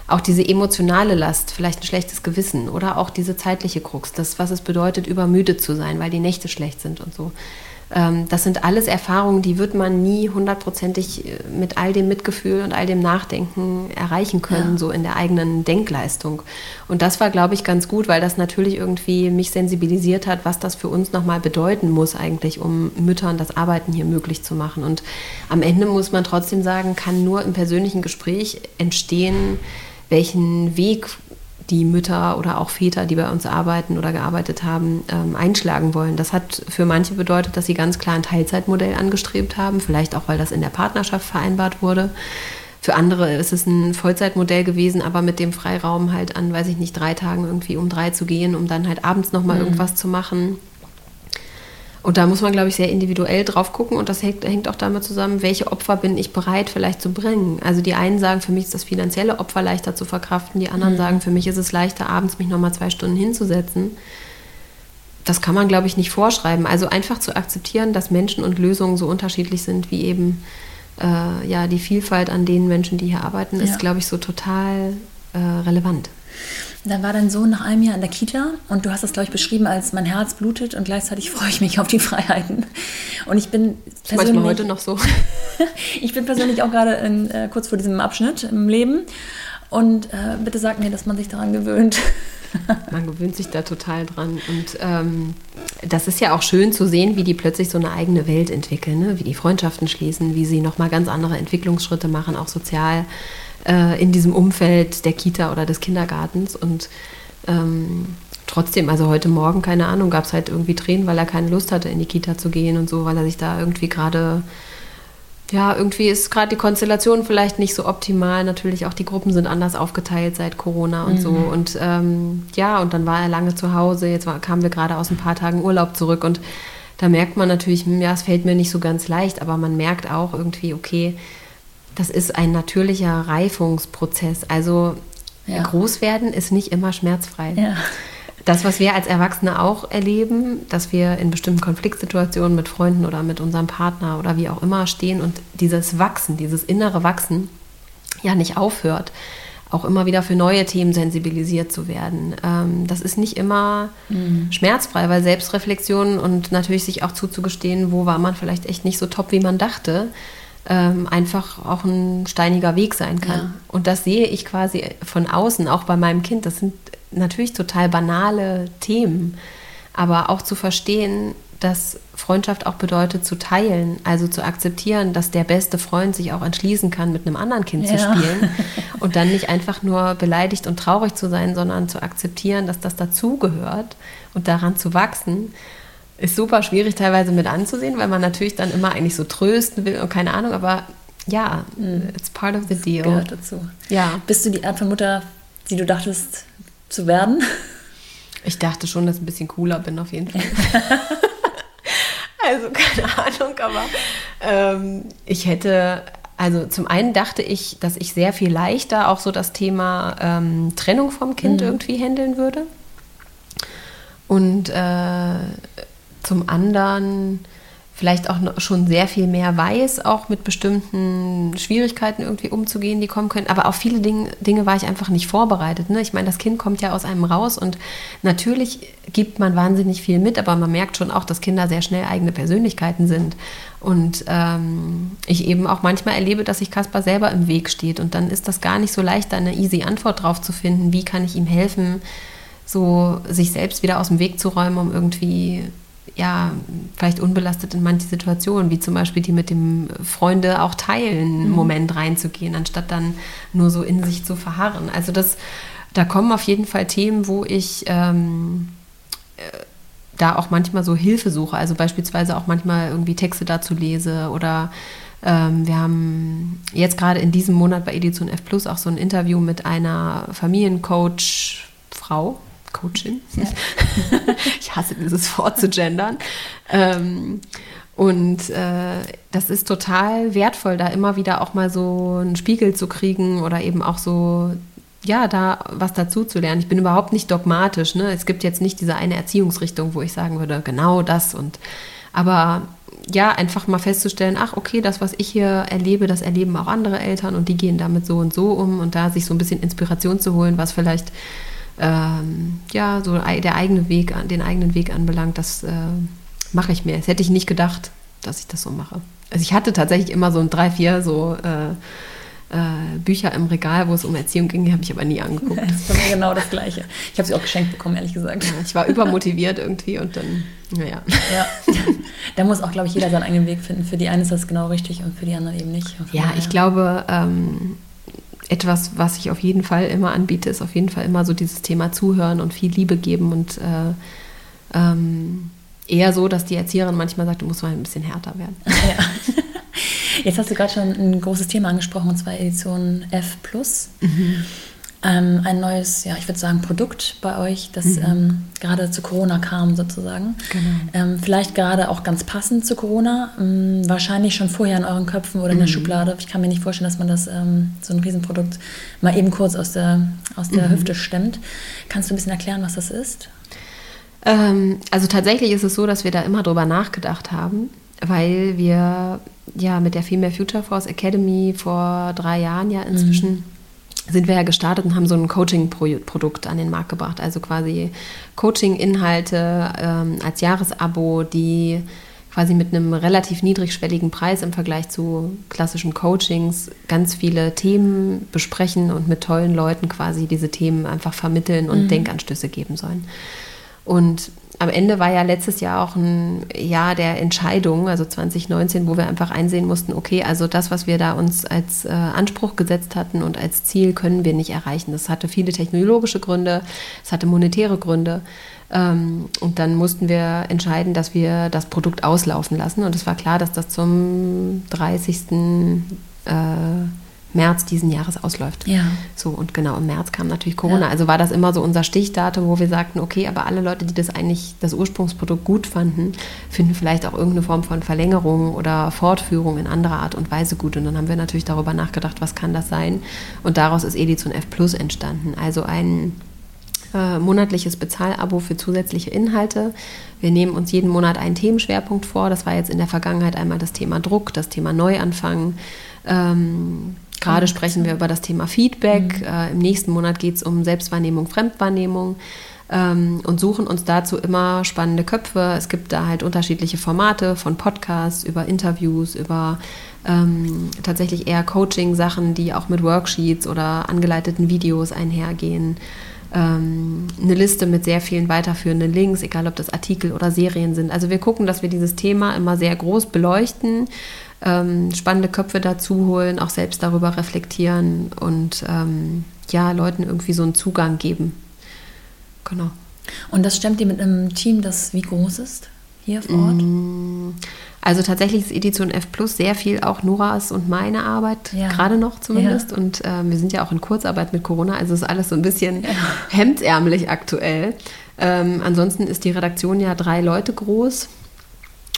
auch diese emotionale Last, vielleicht ein schlechtes Gewissen oder auch diese zeitliche Krux, das, was es bedeutet, übermüdet zu sein, weil die Nächte schlecht sind und so. Ähm, das sind alles Erfahrungen, die wird man nie hundertprozentig äh, mit all dem Mitgefühl und all dem Nachdenken erreichen können, ja. so in der eigenen Denkleistung. Und das war, glaube ich, ganz gut, weil das natürlich irgendwie mich sensibilisiert hat, was das für uns nochmal bedeuten muss eigentlich, um Müttern das Arbeiten hier möglich zu machen. Und am Ende muss man trotzdem sagen, kann nur im persönlichen Gespräch entstehen, welchen Weg die Mütter oder auch Väter, die bei uns arbeiten oder gearbeitet haben, ähm, einschlagen wollen. Das hat für manche bedeutet, dass sie ganz klar ein Teilzeitmodell angestrebt haben, vielleicht auch, weil das in der Partnerschaft vereinbart wurde. Für andere ist es ein Vollzeitmodell gewesen, aber mit dem Freiraum halt an, weiß ich nicht, drei Tagen irgendwie um drei zu gehen, um dann halt abends nochmal mhm. irgendwas zu machen. Und da muss man, glaube ich, sehr individuell drauf gucken und das hängt, hängt, auch damit zusammen, welche Opfer bin ich bereit vielleicht zu bringen. Also die einen sagen, für mich ist das finanzielle Opfer leichter zu verkraften, die anderen mhm. sagen, für mich ist es leichter, abends mich nochmal zwei Stunden hinzusetzen. Das kann man, glaube ich, nicht vorschreiben. Also einfach zu akzeptieren, dass Menschen und Lösungen so unterschiedlich sind, wie eben äh, ja, die Vielfalt an den Menschen, die hier arbeiten, ist, ja. glaube ich, so total äh, relevant. Dann war dein Sohn nach einem Jahr in der Kita und du hast das, glaube ich, beschrieben als mein Herz blutet und gleichzeitig [LAUGHS] freue ich mich auf die Freiheiten. Und ich bin persönlich... Manchmal heute noch so. [LAUGHS] ich bin persönlich auch gerade in, äh, kurz vor diesem Abschnitt im Leben und äh, bitte sag mir, dass man sich daran gewöhnt. [LAUGHS] man gewöhnt sich da total dran und ähm, das ist ja auch schön zu sehen, wie die plötzlich so eine eigene Welt entwickeln, ne? wie die Freundschaften schließen, wie sie nochmal ganz andere Entwicklungsschritte machen, auch sozial äh, in diesem Umfeld der Kita oder des Kindergartens. Und ähm, trotzdem, also heute Morgen, keine Ahnung, gab es halt irgendwie Tränen, weil er keine Lust hatte, in die Kita zu gehen und so, weil er sich da irgendwie gerade ja, irgendwie ist gerade die Konstellation vielleicht nicht so optimal. Natürlich auch die Gruppen sind anders aufgeteilt seit Corona und mhm. so. Und ähm, ja, und dann war er lange zu Hause. Jetzt war, kamen wir gerade aus ein paar Tagen Urlaub zurück und da merkt man natürlich, hm, ja, es fällt mir nicht so ganz leicht, aber man merkt auch irgendwie, okay, das ist ein natürlicher Reifungsprozess. Also ja. Großwerden ist nicht immer schmerzfrei. Ja. Das, was wir als Erwachsene auch erleben, dass wir in bestimmten Konfliktsituationen mit Freunden oder mit unserem Partner oder wie auch immer stehen und dieses Wachsen, dieses innere Wachsen ja nicht aufhört. auch immer wieder für neue Themen sensibilisiert zu werden. Ähm, das ist nicht immer mhm. schmerzfrei, weil Selbstreflexion und natürlich sich auch zuzugestehen, wo war man vielleicht echt nicht so top, wie man dachte, ähm, einfach auch ein steiniger Weg sein kann. Ja. Und das sehe ich quasi von außen, auch bei meinem Kind. Das sind natürlich total banale Themen, aber auch zu verstehen, dass Freundschaft auch bedeutet zu teilen, also zu akzeptieren, dass der beste Freund sich auch entschließen kann, mit einem anderen Kind ja. zu spielen [LAUGHS] und dann nicht einfach nur beleidigt und traurig zu sein, sondern zu akzeptieren, dass das dazugehört und daran zu wachsen ist super schwierig teilweise mit anzusehen, weil man natürlich dann immer eigentlich so trösten will und keine Ahnung, aber ja, mm. it's part of the deal. Das gehört dazu. Ja. Bist du die Art von Mutter, die du dachtest zu werden? Ich dachte schon, dass ich ein bisschen cooler bin, auf jeden Fall. [LAUGHS] also keine Ahnung, aber ähm, ich hätte, also zum einen dachte ich, dass ich sehr viel leichter auch so das Thema ähm, Trennung vom Kind mhm. irgendwie handeln würde. Und äh, zum anderen vielleicht auch schon sehr viel mehr weiß, auch mit bestimmten Schwierigkeiten irgendwie umzugehen, die kommen können. Aber auf viele Dinge, Dinge war ich einfach nicht vorbereitet. Ne? Ich meine, das Kind kommt ja aus einem raus und natürlich gibt man wahnsinnig viel mit, aber man merkt schon auch, dass Kinder sehr schnell eigene Persönlichkeiten sind. Und ähm, ich eben auch manchmal erlebe, dass sich Kaspar selber im Weg steht. Und dann ist das gar nicht so leicht, da eine easy Antwort drauf zu finden. Wie kann ich ihm helfen, so sich selbst wieder aus dem Weg zu räumen, um irgendwie ja, vielleicht unbelastet in manche Situationen, wie zum Beispiel die mit dem Freunde auch teilen, mhm. Moment reinzugehen, anstatt dann nur so in sich zu verharren. Also das, da kommen auf jeden Fall Themen, wo ich ähm, äh, da auch manchmal so Hilfe suche. Also beispielsweise auch manchmal irgendwie Texte dazu lese oder ähm, wir haben jetzt gerade in diesem Monat bei Edition F Plus auch so ein Interview mit einer Familiencoach-Frau, Coachin. Ja. [LAUGHS] ich hasse dieses Wort zu gendern. Ähm, und äh, das ist total wertvoll, da immer wieder auch mal so einen Spiegel zu kriegen oder eben auch so, ja, da was dazu zu lernen. Ich bin überhaupt nicht dogmatisch. Ne? Es gibt jetzt nicht diese eine Erziehungsrichtung, wo ich sagen würde, genau das und aber ja, einfach mal festzustellen, ach, okay, das, was ich hier erlebe, das erleben auch andere Eltern und die gehen damit so und so um und da sich so ein bisschen Inspiration zu holen, was vielleicht ähm, ja, so der eigene Weg, den eigenen Weg anbelangt, das äh, mache ich mir. Das hätte ich nicht gedacht, dass ich das so mache. Also ich hatte tatsächlich immer so ein drei, vier so äh, äh, Bücher im Regal, wo es um Erziehung ging, die habe ich aber nie angeguckt. das war mir genau das Gleiche. Ich habe sie auch geschenkt bekommen, ehrlich gesagt. Ja, ich war übermotiviert irgendwie und dann, naja. Ja. Da muss auch, glaube ich, jeder seinen eigenen Weg finden. Für die einen ist das genau richtig und für die anderen eben nicht. Ja, ich glaube, ähm, etwas, was ich auf jeden Fall immer anbiete, ist auf jeden Fall immer so dieses Thema Zuhören und viel Liebe geben und äh, ähm, eher so, dass die Erzieherin manchmal sagt, du musst mal ein bisschen härter werden. [LAUGHS] Ja. Jetzt hast du gerade schon ein großes Thema angesprochen, und zwar Edition F. Mhm ähm, ein neues, ja, ich würde sagen, Produkt bei euch, das mhm. ähm, gerade zu Corona kam sozusagen. Genau. Ähm, vielleicht gerade auch ganz passend zu Corona, ähm, wahrscheinlich schon vorher in euren Köpfen oder in der mhm. Schublade. Ich kann mir nicht vorstellen, dass man das, ähm, so ein Riesenprodukt, mal eben kurz aus der, aus der mhm. Hüfte stemmt. Kannst du ein bisschen erklären, was das ist? Ähm, also tatsächlich ist es so, dass wir da immer drüber nachgedacht haben, weil wir ja mit der Female Future Force Academy vor drei Jahren ja inzwischen mhm sind wir ja gestartet und haben so ein Coaching-Produkt an den Markt gebracht. Also quasi Coaching-Inhalte ähm, als Jahresabo, die quasi mit einem relativ niedrigschwelligen Preis im Vergleich zu klassischen Coachings ganz viele Themen besprechen und mit tollen Leuten quasi diese Themen einfach vermitteln und mhm. Denkanstöße geben sollen. Und am Ende war ja letztes Jahr auch ein Jahr der Entscheidung, also 2019, wo wir einfach einsehen mussten, okay, also das, was wir da uns als äh, Anspruch gesetzt hatten und als Ziel, können wir nicht erreichen. Das hatte viele technologische Gründe, es hatte monetäre Gründe. Ähm, und dann mussten wir entscheiden, dass wir das Produkt auslaufen lassen. Und es war klar, dass das zum 30. Äh, März diesen Jahres ausläuft. Ja. So, und genau im März kam natürlich Corona. Ja. Also war das immer so unser Stichdatum, wo wir sagten, okay, aber alle Leute, die das eigentlich, das Ursprungsprodukt gut fanden, finden vielleicht auch irgendeine Form von Verlängerung oder Fortführung in anderer Art und Weise gut. Und dann haben wir natürlich darüber nachgedacht, was kann das sein? Und daraus ist Edition F Plus entstanden. Also ein äh, monatliches Bezahlabo für zusätzliche Inhalte. Wir nehmen uns jeden Monat einen Themenschwerpunkt vor. Das war jetzt in der Vergangenheit einmal das Thema Druck, das Thema Neuanfang. Ähm, Gerade sprechen wir über das Thema Feedback. Mhm. Äh, Im nächsten Monat geht es um Selbstwahrnehmung, Fremdwahrnehmung ähm, und suchen uns dazu immer spannende Köpfe. Es gibt da halt unterschiedliche Formate von Podcasts über Interviews, über ähm, tatsächlich eher Coaching-Sachen, die auch mit Worksheets oder angeleiteten Videos einhergehen. Ähm, eine Liste mit sehr vielen weiterführenden Links, egal ob das Artikel oder Serien sind. Also wir gucken, dass wir dieses Thema immer sehr groß beleuchten, ähm, spannende Köpfe dazu holen, auch selbst darüber reflektieren und ähm, ja, Leuten irgendwie so einen Zugang geben. Genau. Und das stemmt ihr mit einem Team, das wie groß ist hier vor Ort? Mm, also tatsächlich ist Edition F Plus sehr viel auch Noras und meine Arbeit, ja. gerade noch zumindest. Ja. Und äh, wir sind ja auch in Kurzarbeit mit Corona, also ist alles so ein bisschen ja. hemdsärmelig aktuell. Ähm, ansonsten ist die Redaktion ja drei Leute groß.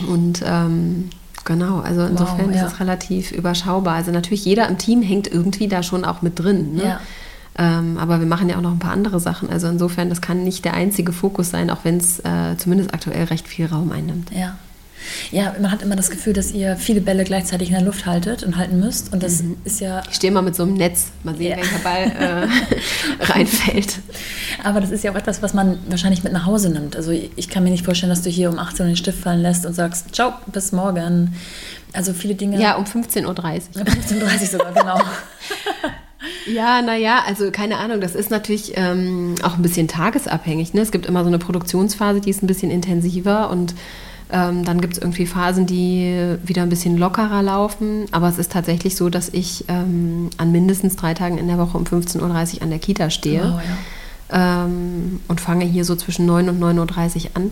Und ähm, genau, also insofern wow, ist es relativ überschaubar. Also natürlich jeder im Team hängt irgendwie da schon auch mit drin. Ne? Ja. Ähm, aber wir machen ja auch noch ein paar andere Sachen. Also insofern, das kann nicht der einzige Fokus sein, auch wenn es äh, zumindest aktuell recht viel Raum einnimmt. Ja. Ja, man hat immer das Gefühl, dass ihr viele Bälle gleichzeitig in der Luft haltet und halten müsst. Und das mhm. ist ja. Ich stehe mal mit so einem Netz, mal sehen, ja. welcher Ball äh, [LAUGHS] reinfällt. Aber das ist ja auch etwas, was man wahrscheinlich mit nach Hause nimmt. Also ich kann mir nicht vorstellen, dass du hier um 18 Uhr den Stift fallen lässt und sagst, ciao, bis morgen. Also viele Dinge. Ja, um 15.30 Uhr. Um 15.30 Uhr sogar, genau. [LAUGHS] [LAUGHS] Ja, naja, also keine Ahnung, das ist natürlich ähm, auch ein bisschen tagesabhängig. Ne? Es gibt immer so eine Produktionsphase, die ist ein bisschen intensiver und ähm, dann gibt es irgendwie Phasen, die wieder ein bisschen lockerer laufen. Aber es ist tatsächlich so, dass ich ähm, an mindestens drei Tagen in der Woche um 15.30 Uhr an der Kita stehe wow, ja. ähm, und fange hier so zwischen 9 und 9.30 Uhr an.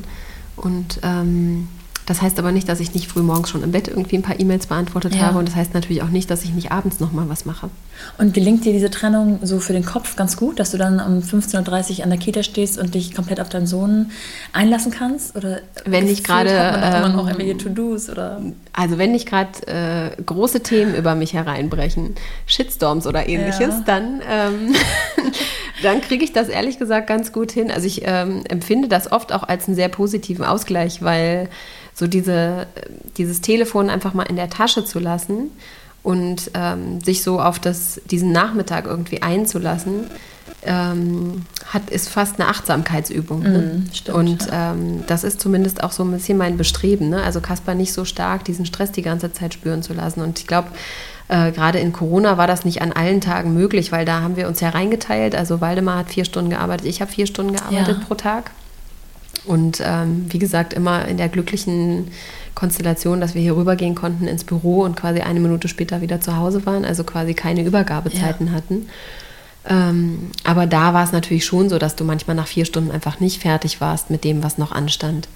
Und ähm, das heißt aber nicht, dass ich nicht früh morgens schon im Bett irgendwie ein paar E-Mails beantwortet ja. habe. Und das heißt natürlich auch nicht, dass ich nicht abends nochmal was mache. Und gelingt dir diese Trennung so für den Kopf ganz gut, dass du dann um 15.30 Uhr an der Kita stehst und dich komplett auf deinen Sohn einlassen kannst? Oder wenn ich gerade. Ähm, auch irgendwelche To-Dos oder. Also, wenn nicht gerade äh, große Themen über mich hereinbrechen, Shitstorms oder ähnliches, ja. dann. Ähm, [LAUGHS] dann kriege ich das ehrlich gesagt ganz gut hin. Also ich ähm, empfinde das oft auch als einen sehr positiven Ausgleich, weil so diese, dieses Telefon einfach mal in der Tasche zu lassen und ähm, sich so auf das, diesen Nachmittag irgendwie einzulassen, ähm, hat, ist fast eine Achtsamkeitsübung. Ne? Mm, stimmt, und ja. ähm, das ist zumindest auch so ein bisschen mein Bestreben. Ne? Also Kaspar nicht so stark diesen Stress die ganze Zeit spüren zu lassen. Und ich glaube, äh, gerade in Corona war das nicht an allen Tagen möglich, weil da haben wir uns ja reingeteilt. Also Waldemar hat vier Stunden gearbeitet, ich habe vier Stunden gearbeitet ja. pro Tag. Und ähm, wie gesagt, immer in der glücklichen Konstellation, dass wir hier rübergehen konnten ins Büro und quasi eine Minute später wieder zu Hause waren, also quasi keine Übergabezeiten ja. hatten. Ähm, aber da war es natürlich schon so, dass du manchmal nach vier Stunden einfach nicht fertig warst mit dem, was noch anstand.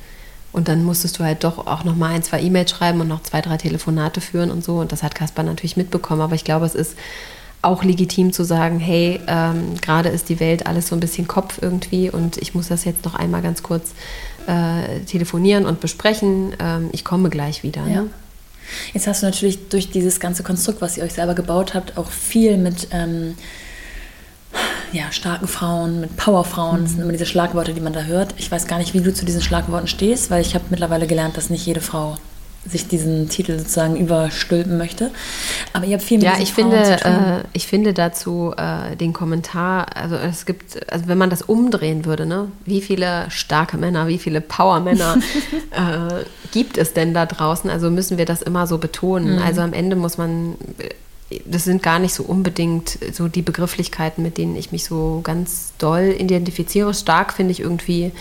Und dann musstest du halt doch auch noch mal ein, zwei E-Mails schreiben und noch zwei, drei Telefonate führen und so. Und das hat Kaspar natürlich mitbekommen. Aber ich glaube, es ist auch legitim zu sagen, hey, ähm, gerade ist die Welt alles so ein bisschen Kopf irgendwie und ich muss das jetzt noch einmal ganz kurz äh, telefonieren und besprechen. Ähm, ich komme gleich wieder. Ne? Ja. Jetzt hast du natürlich durch dieses ganze Konstrukt, was ihr euch selber gebaut habt, auch viel mit ähm, ja, starken Frauen, mit Powerfrauen. Das sind immer diese Schlagworte, die man da hört. Ich weiß gar nicht, wie du zu diesen Schlagworten stehst, weil ich habe mittlerweile gelernt, dass nicht jede Frau sich diesen Titel sozusagen überstülpen möchte. Aber ihr habt viel mit Ja, ich Frauen finde, äh, ich finde dazu äh, den Kommentar, also es gibt, also wenn man das umdrehen würde, ne, wie viele starke Männer, wie viele Power-Männer [LAUGHS] äh, gibt es denn da draußen? Also müssen wir das immer so betonen. Mhm. Also am Ende muss man, das sind gar nicht so unbedingt so die Begrifflichkeiten, mit denen ich mich so ganz doll identifiziere. Stark finde ich irgendwie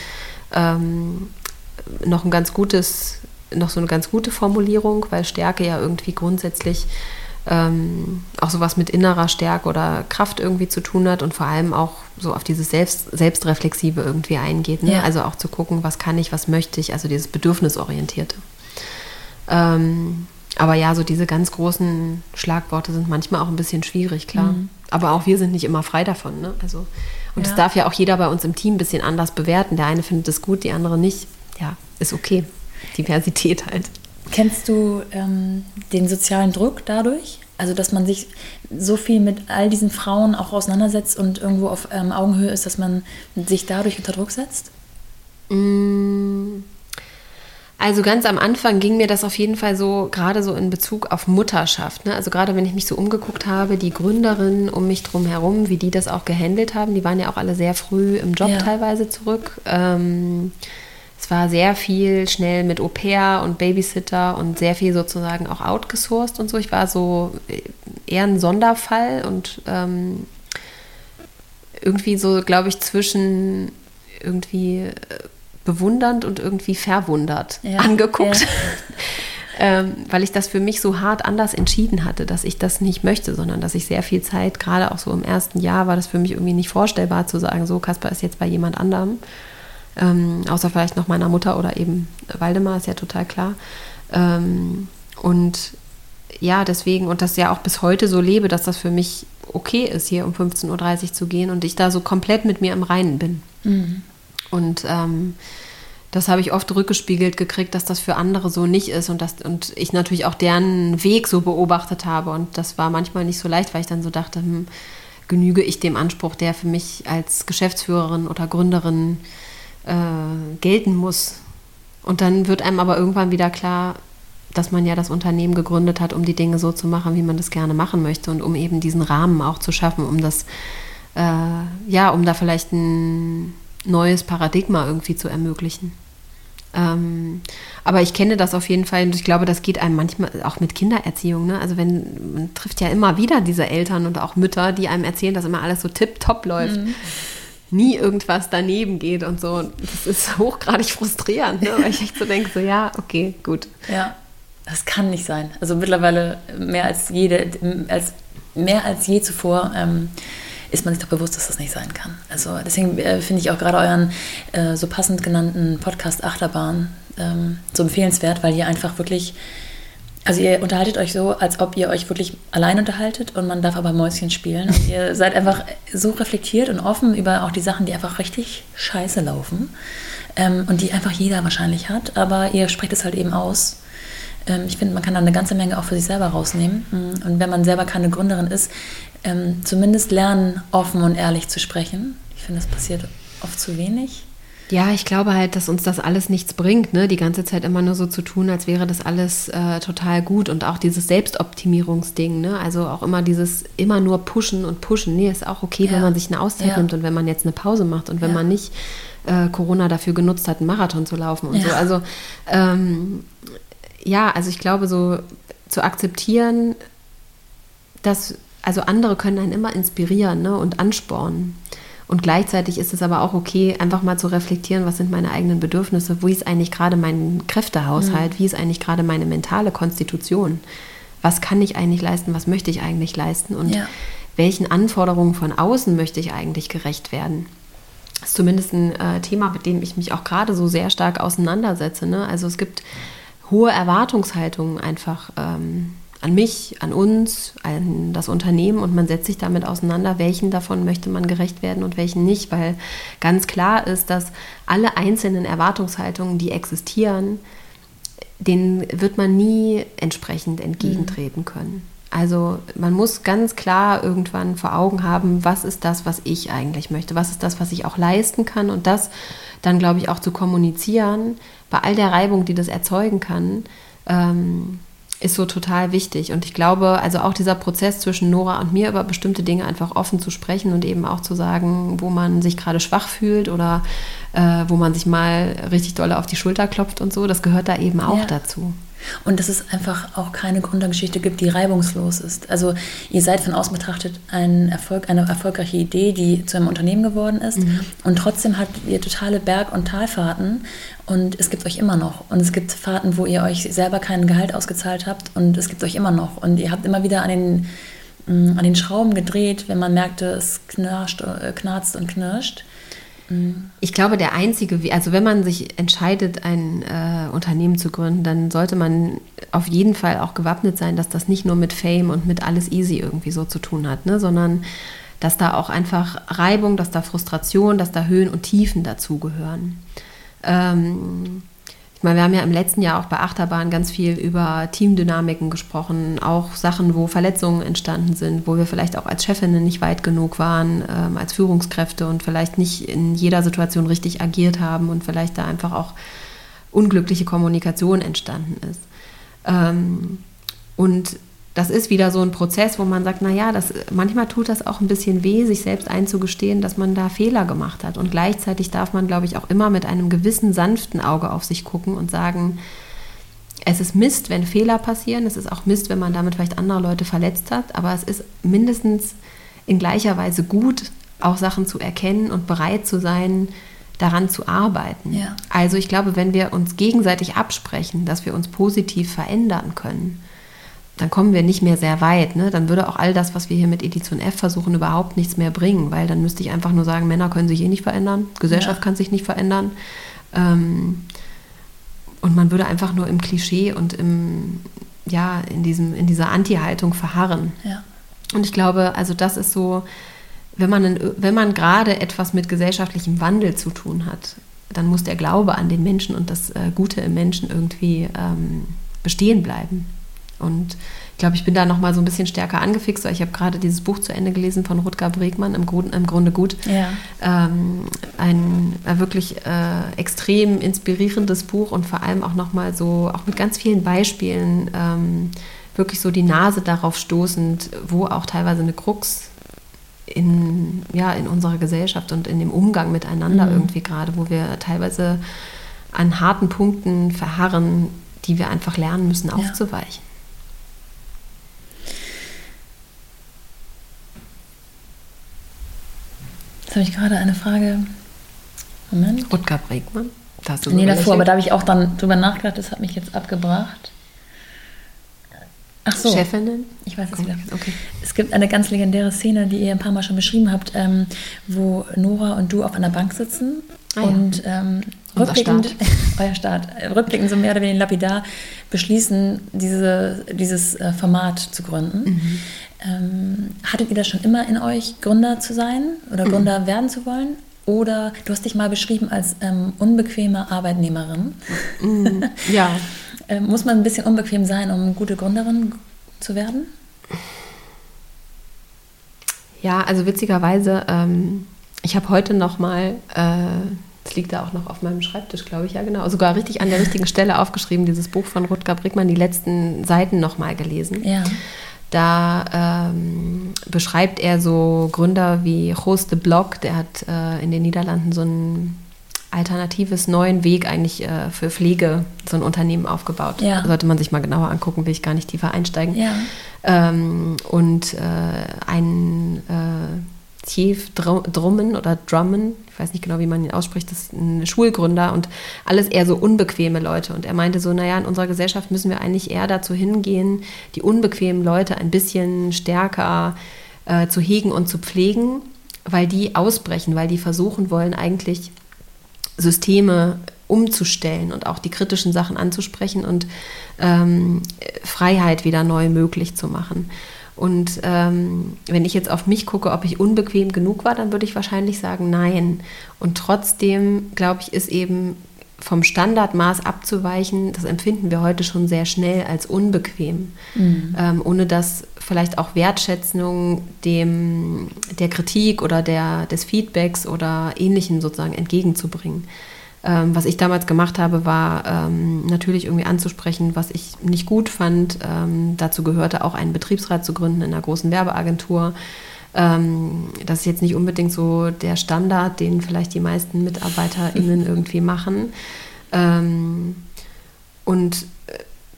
ähm, noch ein ganz gutes noch so eine ganz gute Formulierung, weil Stärke ja irgendwie grundsätzlich ähm, auch sowas mit innerer Stärke oder Kraft irgendwie zu tun hat und vor allem auch so auf dieses Selbst, Selbstreflexive irgendwie eingeht. Ne? Ja. Also auch zu gucken, was kann ich, was möchte ich, also dieses Bedürfnisorientierte. Ähm, aber ja, so diese ganz großen Schlagworte sind manchmal auch ein bisschen schwierig, klar. Mhm. Aber auch wir sind nicht immer frei davon. Ne? Also, und ja. das darf ja auch jeder bei uns im Team ein bisschen anders bewerten. Der eine findet es gut, die andere nicht. Ja, ist okay. Diversität halt. Kennst du ähm, den sozialen Druck dadurch? Also, dass man sich so viel mit all diesen Frauen auch auseinandersetzt und irgendwo auf ähm, Augenhöhe ist, dass man sich dadurch unter Druck setzt? Mm. Also ganz am Anfang ging mir das auf jeden Fall so, gerade so in Bezug auf Mutterschaft. Ne? Also gerade wenn ich mich so umgeguckt habe, die Gründerinnen um mich drum herum, wie die das auch gehandelt haben, die waren ja auch alle sehr früh im Job ja. teilweise zurück. Ähm, es war sehr viel schnell mit Au pair und Babysitter und sehr viel sozusagen auch outgesourced und so. Ich war so eher ein Sonderfall und ähm, irgendwie so, glaube ich, zwischen irgendwie äh, bewundernd und irgendwie verwundert ja. angeguckt. Ja. [LAUGHS] ähm, weil ich das für mich so hart anders entschieden hatte, dass ich das nicht möchte, sondern dass ich sehr viel Zeit, gerade auch so im ersten Jahr, war das für mich irgendwie nicht vorstellbar zu sagen, so Kasper ist jetzt bei jemand anderem. Ähm, außer vielleicht noch meiner Mutter oder eben Waldemar, ist ja total klar. Ähm, und ja, deswegen, und das ja auch bis heute so lebe, dass das für mich okay ist, hier um 15.30 Uhr zu gehen und ich da so komplett mit mir im Reinen bin. Mhm. Und ähm, das habe ich oft rückgespiegelt gekriegt, dass das für andere so nicht ist und, das, und ich natürlich auch deren Weg so beobachtet habe. Und das war manchmal nicht so leicht, weil ich dann so dachte, hm, genüge ich dem Anspruch, der für mich als Geschäftsführerin oder Gründerin äh, gelten muss. Und dann wird einem aber irgendwann wieder klar, dass man ja das Unternehmen gegründet hat, um die Dinge so zu machen, wie man das gerne machen möchte und um eben diesen Rahmen auch zu schaffen, um das, äh, ja, um da vielleicht ein neues Paradigma irgendwie zu ermöglichen. Ähm, aber ich kenne das auf jeden Fall und ich glaube, das geht einem manchmal auch mit Kindererziehung. Ne? Also wenn man trifft ja immer wieder diese Eltern und auch Mütter, die einem erzählen, dass immer alles so tipptopp läuft. Mhm. Nie irgendwas daneben geht und so. Das ist [LAUGHS] hochgradig frustrierend, ne? weil ich echt so denke, so ja, okay, gut. Ja, das kann nicht sein. Also mittlerweile mehr als jede, als mehr als je zuvor. Ähm, ist man sich doch bewusst, dass das nicht sein kann. Also deswegen äh, finde ich auch gerade euren äh, so passend genannten Podcast Achterbahn ähm, so empfehlenswert, weil ihr einfach wirklich, also ihr unterhaltet euch so, als ob ihr euch wirklich allein unterhaltet und man darf aber Mäuschen spielen. Und ihr [LAUGHS] seid einfach so reflektiert und offen über auch die Sachen, die einfach richtig scheiße laufen ähm, und die einfach jeder wahrscheinlich hat, aber ihr sprecht es halt eben aus ähm, ich finde, man kann da eine ganze Menge auch für sich selber rausnehmen. Und wenn man selber keine Gründerin ist, ähm, zumindest lernen, offen und ehrlich zu sprechen. Ich finde, das passiert oft zu wenig. Ja, ich glaube halt, dass uns das alles nichts bringt, ne? Die ganze Zeit immer nur so zu tun, als wäre das alles äh, total gut und auch dieses Selbstoptimierungsding, ne? Also auch immer dieses immer nur pushen und pushen. Nee, ist auch okay, ja. wenn man sich eine Auszeit ja. nimmt und wenn man jetzt eine Pause macht und wenn ja. man nicht äh, Corona dafür genutzt hat, einen Marathon zu laufen und so. Also ähm, ja, also ich glaube, so zu akzeptieren, dass also andere können einen immer inspirieren ne, und anspornen. Und gleichzeitig ist es aber auch okay, einfach mal zu reflektieren, was sind meine eigenen Bedürfnisse, wie ist eigentlich gerade mein Kräftehaushalt, mhm. wie ist eigentlich gerade meine mentale Konstitution, was kann ich eigentlich leisten, was möchte ich eigentlich leisten und ja. welchen Anforderungen von außen möchte ich eigentlich gerecht werden. Das ist zumindest ein äh, Thema, mit dem ich mich auch gerade so sehr stark auseinandersetze. Ne? Also es gibt hohe Erwartungshaltungen einfach. Ähm, an mich, an uns, an das Unternehmen und man setzt sich damit auseinander, welchen davon möchte man gerecht werden und welchen nicht, weil ganz klar ist, dass alle einzelnen Erwartungshaltungen, die existieren, denen wird man nie entsprechend entgegentreten können. Also man muss ganz klar irgendwann vor Augen haben, was ist das, was ich eigentlich möchte, was ist das, was ich auch leisten kann und das dann, glaube ich, auch zu kommunizieren, bei all der Reibung, die das erzeugen kann. Ähm, ist so total wichtig. Und ich glaube, also auch dieser Prozess zwischen Nora und mir über bestimmte Dinge einfach offen zu sprechen und eben auch zu sagen, wo man sich gerade schwach fühlt oder äh, wo man sich mal richtig doll auf die Schulter klopft und so, das gehört da eben auch ja. dazu. Und dass es einfach auch keine Gründergeschichte gibt, die reibungslos ist. Also ihr seid von außen betrachtet ein Erfolg, eine erfolgreiche Idee, die zu einem Unternehmen geworden ist. Mhm. Und trotzdem habt ihr totale Berg- und Talfahrten. Und es gibt euch immer noch. Und es gibt Fahrten, wo ihr euch selber kein Gehalt ausgezahlt habt. Und es gibt euch immer noch. Und ihr habt immer wieder an den, mm, an den Schrauben gedreht, wenn man merkte, es knirscht, äh, knarzt und knirscht. Ich glaube, der einzige, also wenn man sich entscheidet, ein äh, Unternehmen zu gründen, dann sollte man auf jeden Fall auch gewappnet sein, dass das nicht nur mit Fame und mit alles easy irgendwie so zu tun hat, ne? sondern dass da auch einfach Reibung, dass da Frustration, dass da Höhen und Tiefen dazugehören. Ähm, ich meine, wir haben ja im letzten Jahr auch bei Achterbahn ganz viel über Teamdynamiken gesprochen, auch Sachen, wo Verletzungen entstanden sind, wo wir vielleicht auch als Chefinnen nicht weit genug waren, ähm, als Führungskräfte und vielleicht nicht in jeder Situation richtig agiert haben und vielleicht da einfach auch unglückliche Kommunikation entstanden ist. Ähm, und das ist wieder so ein Prozess, wo man sagt, naja, das, manchmal tut das auch ein bisschen weh, sich selbst einzugestehen, dass man da Fehler gemacht hat. Und gleichzeitig darf man, glaube ich, auch immer mit einem gewissen sanften Auge auf sich gucken und sagen, es ist Mist, wenn Fehler passieren. Es ist auch Mist, wenn man damit vielleicht andere Leute verletzt hat. Aber es ist mindestens in gleicher Weise gut, auch Sachen zu erkennen und bereit zu sein, daran zu arbeiten. Ja. Also ich glaube, wenn wir uns gegenseitig absprechen, dass wir uns positiv verändern können, dann kommen wir nicht mehr sehr weit. Ne? Dann würde auch all das, was wir hier mit Edition F versuchen, überhaupt nichts mehr bringen, weil dann müsste ich einfach nur sagen, Männer können sich eh nicht verändern, Gesellschaft ja. kann sich nicht verändern. Ähm, und man würde einfach nur im Klischee und im, ja, in, diesem, in dieser Anti-Haltung verharren. Ja. Und ich glaube, also das ist so, wenn man, wenn man gerade etwas mit gesellschaftlichem Wandel zu tun hat, dann muss der Glaube an den Menschen und das äh, Gute im Menschen irgendwie ähm, bestehen bleiben. Und ich glaube, ich bin da noch mal so ein bisschen stärker angefixt, weil ich habe gerade dieses Buch zu Ende gelesen von Rutger Bregmann, im, Grund, im Grunde gut. Ja. Ähm, ein äh, wirklich äh, extrem inspirierendes Buch und vor allem auch noch mal so, auch mit ganz vielen Beispielen, ähm, wirklich so die Nase darauf stoßend, wo auch teilweise eine Krux in, ja, in unserer Gesellschaft und in dem Umgang miteinander mhm. irgendwie gerade, wo wir teilweise an harten Punkten verharren, die wir einfach lernen müssen aufzuweichen. Jetzt habe ich gerade eine Frage. Moment. Rutger Bregmann. Da hast du nee, davor, aber da habe ich auch dann drüber nachgedacht, das hat mich jetzt abgebracht. Ach so. Chefinnen? Ich weiß es wieder. Okay. Es gibt eine ganz legendäre Szene, die ihr ein paar Mal schon beschrieben habt, ähm, wo Nora und du auf einer Bank sitzen ah, und ähm, rückblickend, Staat. [LAUGHS] euer Staat, rückblickend so mehr oder weniger lapidar beschließen, diese, dieses äh, Format zu gründen. Mhm. Ähm, hattet ihr das schon immer in euch, Gründer zu sein oder mhm. Gründer werden zu wollen? Oder du hast dich mal beschrieben als ähm, unbequeme Arbeitnehmerin. Mhm. [LAUGHS] Ja. ähm, muss man ein bisschen unbequem sein, um gute Gründerin zu werden? Ja, also witzigerweise, ähm, ich habe heute noch mal, äh, das liegt da auch noch auf meinem Schreibtisch, glaube ich, ja genau, sogar richtig an der richtigen Stelle aufgeschrieben, dieses Buch von Rutger Brickmann, die letzten Seiten noch mal gelesen. Ja. Da ähm, beschreibt er so Gründer wie Joost de Blok, der hat äh, in den Niederlanden so ein alternatives neuen Weg eigentlich äh, für Pflege so ein Unternehmen aufgebaut. Ja. Sollte man sich mal genauer angucken, will ich gar nicht tiefer einsteigen. Ja. Ähm, und äh, ein äh, Thief Drummen oder Drummen, ich weiß nicht genau, wie man ihn ausspricht, das ist ein Schulgründer und alles eher so unbequeme Leute. Und er meinte so, naja, in unserer Gesellschaft müssen wir eigentlich eher dazu hingehen, die unbequemen Leute ein bisschen stärker äh, zu hegen und zu pflegen, weil die ausbrechen, weil die versuchen wollen, eigentlich Systeme umzustellen und auch die kritischen Sachen anzusprechen und ähm, Freiheit wieder neu möglich zu machen. Und ähm, wenn ich jetzt auf mich gucke, ob ich unbequem genug war, dann würde ich wahrscheinlich sagen, nein. Und trotzdem, glaube ich, ist eben vom Standardmaß abzuweichen, das empfinden wir heute schon sehr schnell als unbequem, mhm. ähm, ohne dass vielleicht auch Wertschätzung dem, der Kritik oder der, des Feedbacks oder Ähnlichem sozusagen entgegenzubringen. Ähm, was ich damals gemacht habe, war ähm, natürlich irgendwie anzusprechen, was ich nicht gut fand. Ähm, dazu gehörte auch einen Betriebsrat zu gründen in einer großen Werbeagentur. Ähm, das ist jetzt nicht unbedingt so der Standard, den vielleicht die meisten MitarbeiterInnen [LAUGHS] irgendwie machen. Ähm, und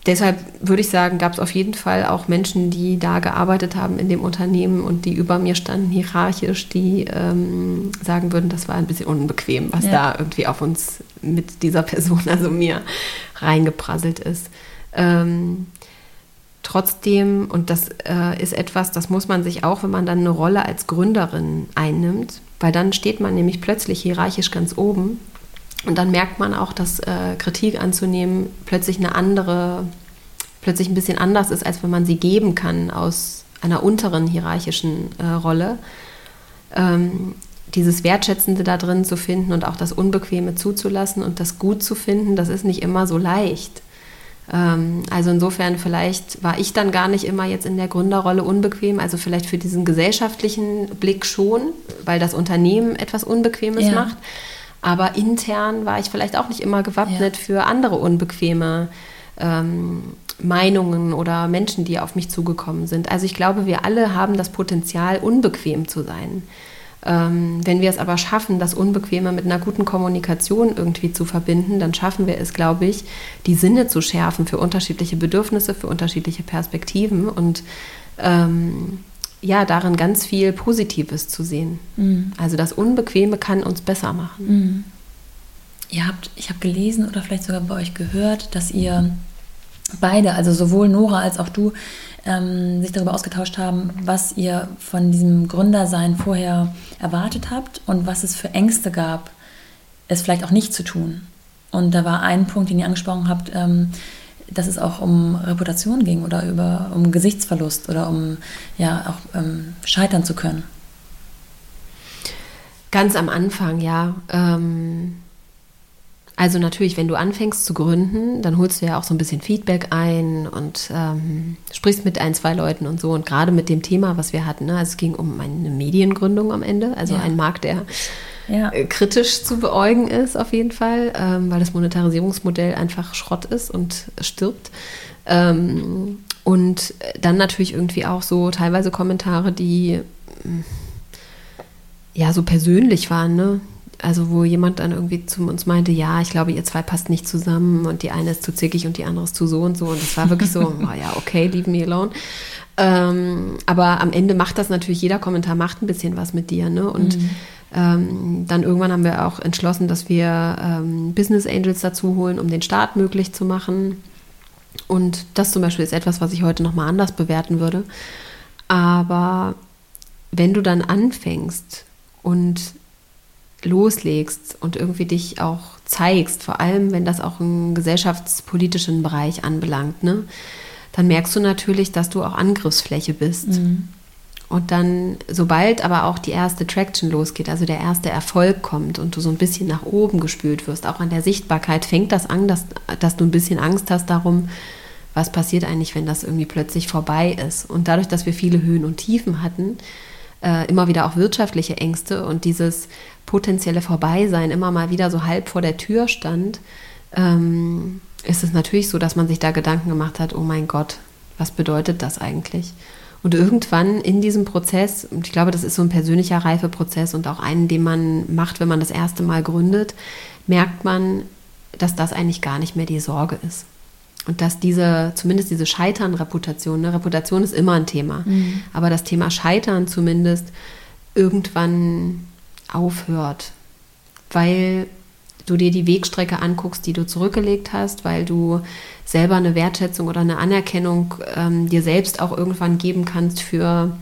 deshalb würde ich sagen, gab es auf jeden Fall auch Menschen, die da gearbeitet haben in dem Unternehmen und die über mir standen, hierarchisch, die ähm, sagen würden, das war ein bisschen unbequem, was ja. da irgendwie auf uns mit dieser Person, also mir, reingeprasselt ist. Ähm, trotzdem, und das äh, ist etwas, das muss man sich auch, wenn man dann eine Rolle als Gründerin einnimmt, weil dann steht man nämlich plötzlich hierarchisch ganz oben und dann merkt man auch, dass äh, Kritik anzunehmen plötzlich eine andere, plötzlich ein bisschen anders ist, als wenn man sie geben kann aus einer unteren hierarchischen äh, Rolle. Ähm, dieses Wertschätzende da drin zu finden und auch das Unbequeme zuzulassen und das gut zu finden, das ist nicht immer so leicht. Ähm, also insofern vielleicht war ich dann gar nicht immer jetzt in der Gründerrolle unbequem, also vielleicht für diesen gesellschaftlichen Blick schon, weil das Unternehmen etwas Unbequemes ja. macht. Aber intern war ich vielleicht auch nicht immer gewappnet ja. für andere unbequeme ähm, Meinungen oder Menschen, die auf mich zugekommen sind. Also ich glaube, wir alle haben das Potenzial, unbequem zu sein. Ähm, wenn wir es aber schaffen, das Unbequeme mit einer guten Kommunikation irgendwie zu verbinden, dann schaffen wir es, glaube ich, die Sinne zu schärfen für unterschiedliche Bedürfnisse, für unterschiedliche Perspektiven und ähm, ja, darin ganz viel Positives zu sehen. Mhm. Also das Unbequeme kann uns besser machen. Mhm. Ihr habt, ich habe gelesen oder vielleicht sogar bei euch gehört, dass ihr beide, also sowohl Nora als auch du, ähm, sich darüber ausgetauscht haben, was ihr von diesem Gründersein vorher erwartet habt und was es für Ängste gab, es vielleicht auch nicht zu tun. Und da war ein Punkt, den ihr angesprochen habt, ähm, dass es auch um Reputation ging oder über, um Gesichtsverlust oder um ja auch ähm, scheitern zu können. Ganz am Anfang, ja. Ähm also natürlich, wenn du anfängst zu gründen, dann holst du ja auch so ein bisschen Feedback ein und ähm, sprichst mit ein, zwei Leuten und so. Und gerade mit dem Thema, was wir hatten, ne, also es ging um eine Mediengründung am Ende, also ja. ein Markt, der ja. Äh, kritisch zu beäugen ist auf jeden Fall, ähm, weil das Monetarisierungsmodell einfach Schrott ist und stirbt. Ähm, und dann natürlich irgendwie auch so teilweise Kommentare, die ja so persönlich waren, ne? also wo jemand dann irgendwie zu uns meinte, ja, ich glaube, ihr zwei passt nicht zusammen und die eine ist zu zickig und die andere ist zu so und so. Und es war wirklich so, [LAUGHS] oh, ja, okay, leave me alone. Ähm, aber am Ende macht das natürlich, jeder Kommentar macht ein bisschen was mit dir. Ne? Und mhm. ähm, dann irgendwann haben wir auch entschlossen, dass wir ähm, Business Angels dazu holen, um den Start möglich zu machen. Und das zum Beispiel ist etwas, was ich heute nochmal anders bewerten würde. Aber wenn du dann anfängst und loslegst und irgendwie dich auch zeigst, vor allem wenn das auch einen gesellschaftspolitischen Bereich anbelangt, ne, dann merkst du natürlich, dass du auch Angriffsfläche bist. Mhm. Und dann, sobald aber auch die erste Traction losgeht, also der erste Erfolg kommt und du so ein bisschen nach oben gespült wirst, auch an der Sichtbarkeit, fängt das an, dass, dass du ein bisschen Angst hast darum, was passiert eigentlich, wenn das irgendwie plötzlich vorbei ist. Und dadurch, dass wir viele Höhen und Tiefen hatten, äh, immer wieder auch wirtschaftliche Ängste und dieses potenzielle Vorbeisein immer mal wieder so halb vor der Tür stand, ähm, ist es natürlich so, dass man sich da Gedanken gemacht hat, oh mein Gott, was bedeutet das eigentlich? Und irgendwann in diesem Prozess, und ich glaube, das ist so ein persönlicher Reifeprozess und auch einen, den man macht, wenn man das erste Mal gründet, merkt man, dass das eigentlich gar nicht mehr die Sorge ist. Und dass diese, zumindest diese Scheitern-Reputation, ne, Reputation ist immer ein Thema, mhm. aber das Thema Scheitern zumindest irgendwann aufhört, weil du dir die Wegstrecke anguckst, die du zurückgelegt hast, weil du selber eine Wertschätzung oder eine Anerkennung ähm, dir selbst auch irgendwann geben kannst für